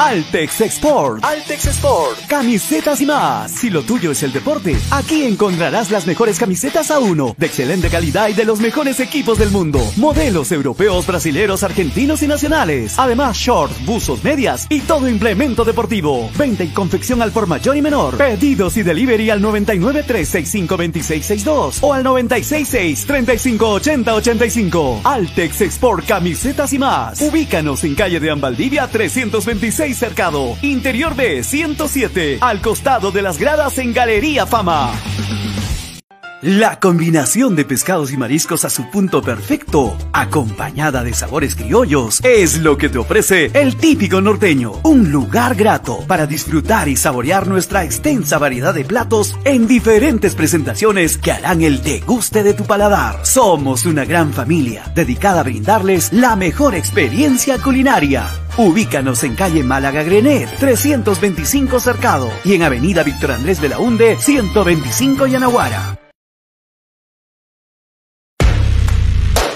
Altex Export. Altex Export. Camisetas y más. Si lo tuyo es el deporte, aquí encontrarás las mejores camisetas a uno, de excelente calidad y de los mejores equipos del mundo. Modelos europeos, brasileros, argentinos y nacionales. Además, shorts, buzos, medias y todo implemento deportivo. Venta y confección al por mayor y menor. Pedidos y delivery al 99 365 2662 o al 966 3580 85. Altex Export Camisetas y más. Ubícanos en calle de Ambaldivia 326 Cercado, Interior B 107, al costado de las gradas en Galería Fama. La combinación de pescados y mariscos a su punto perfecto, acompañada de sabores criollos, es lo que te ofrece el típico norteño. Un lugar grato para disfrutar y saborear nuestra extensa variedad de platos en diferentes presentaciones que harán el deguste de tu paladar. Somos una gran familia dedicada a brindarles la mejor experiencia culinaria. Ubícanos en calle Málaga Grenet, 325 Cercado y en avenida Víctor Andrés de la Hunde, 125 Yanaguara.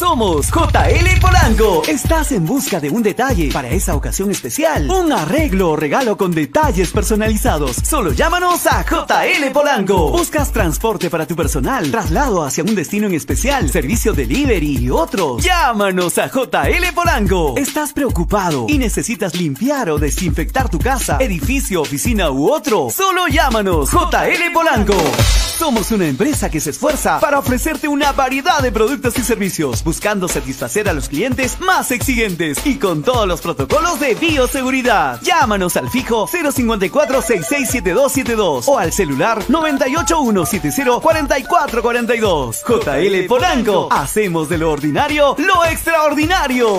Somos JL Polanco. Estás en busca de un detalle para esa ocasión especial. Un arreglo o regalo con detalles personalizados. Solo llámanos a JL Polanco. Buscas transporte para tu personal, traslado hacia un destino en especial, servicio delivery y otros. Llámanos a JL Polanco. ¿Estás preocupado y necesitas limpiar o desinfectar tu casa, edificio, oficina u otro? Solo llámanos JL Polanco. Somos una empresa que se esfuerza para ofrecerte una variedad de productos y servicios buscando satisfacer a los clientes más exigentes y con todos los protocolos de bioseguridad. Llámanos al fijo 054 667272 o al celular 981704442. JL Polanco, hacemos de lo ordinario lo extraordinario.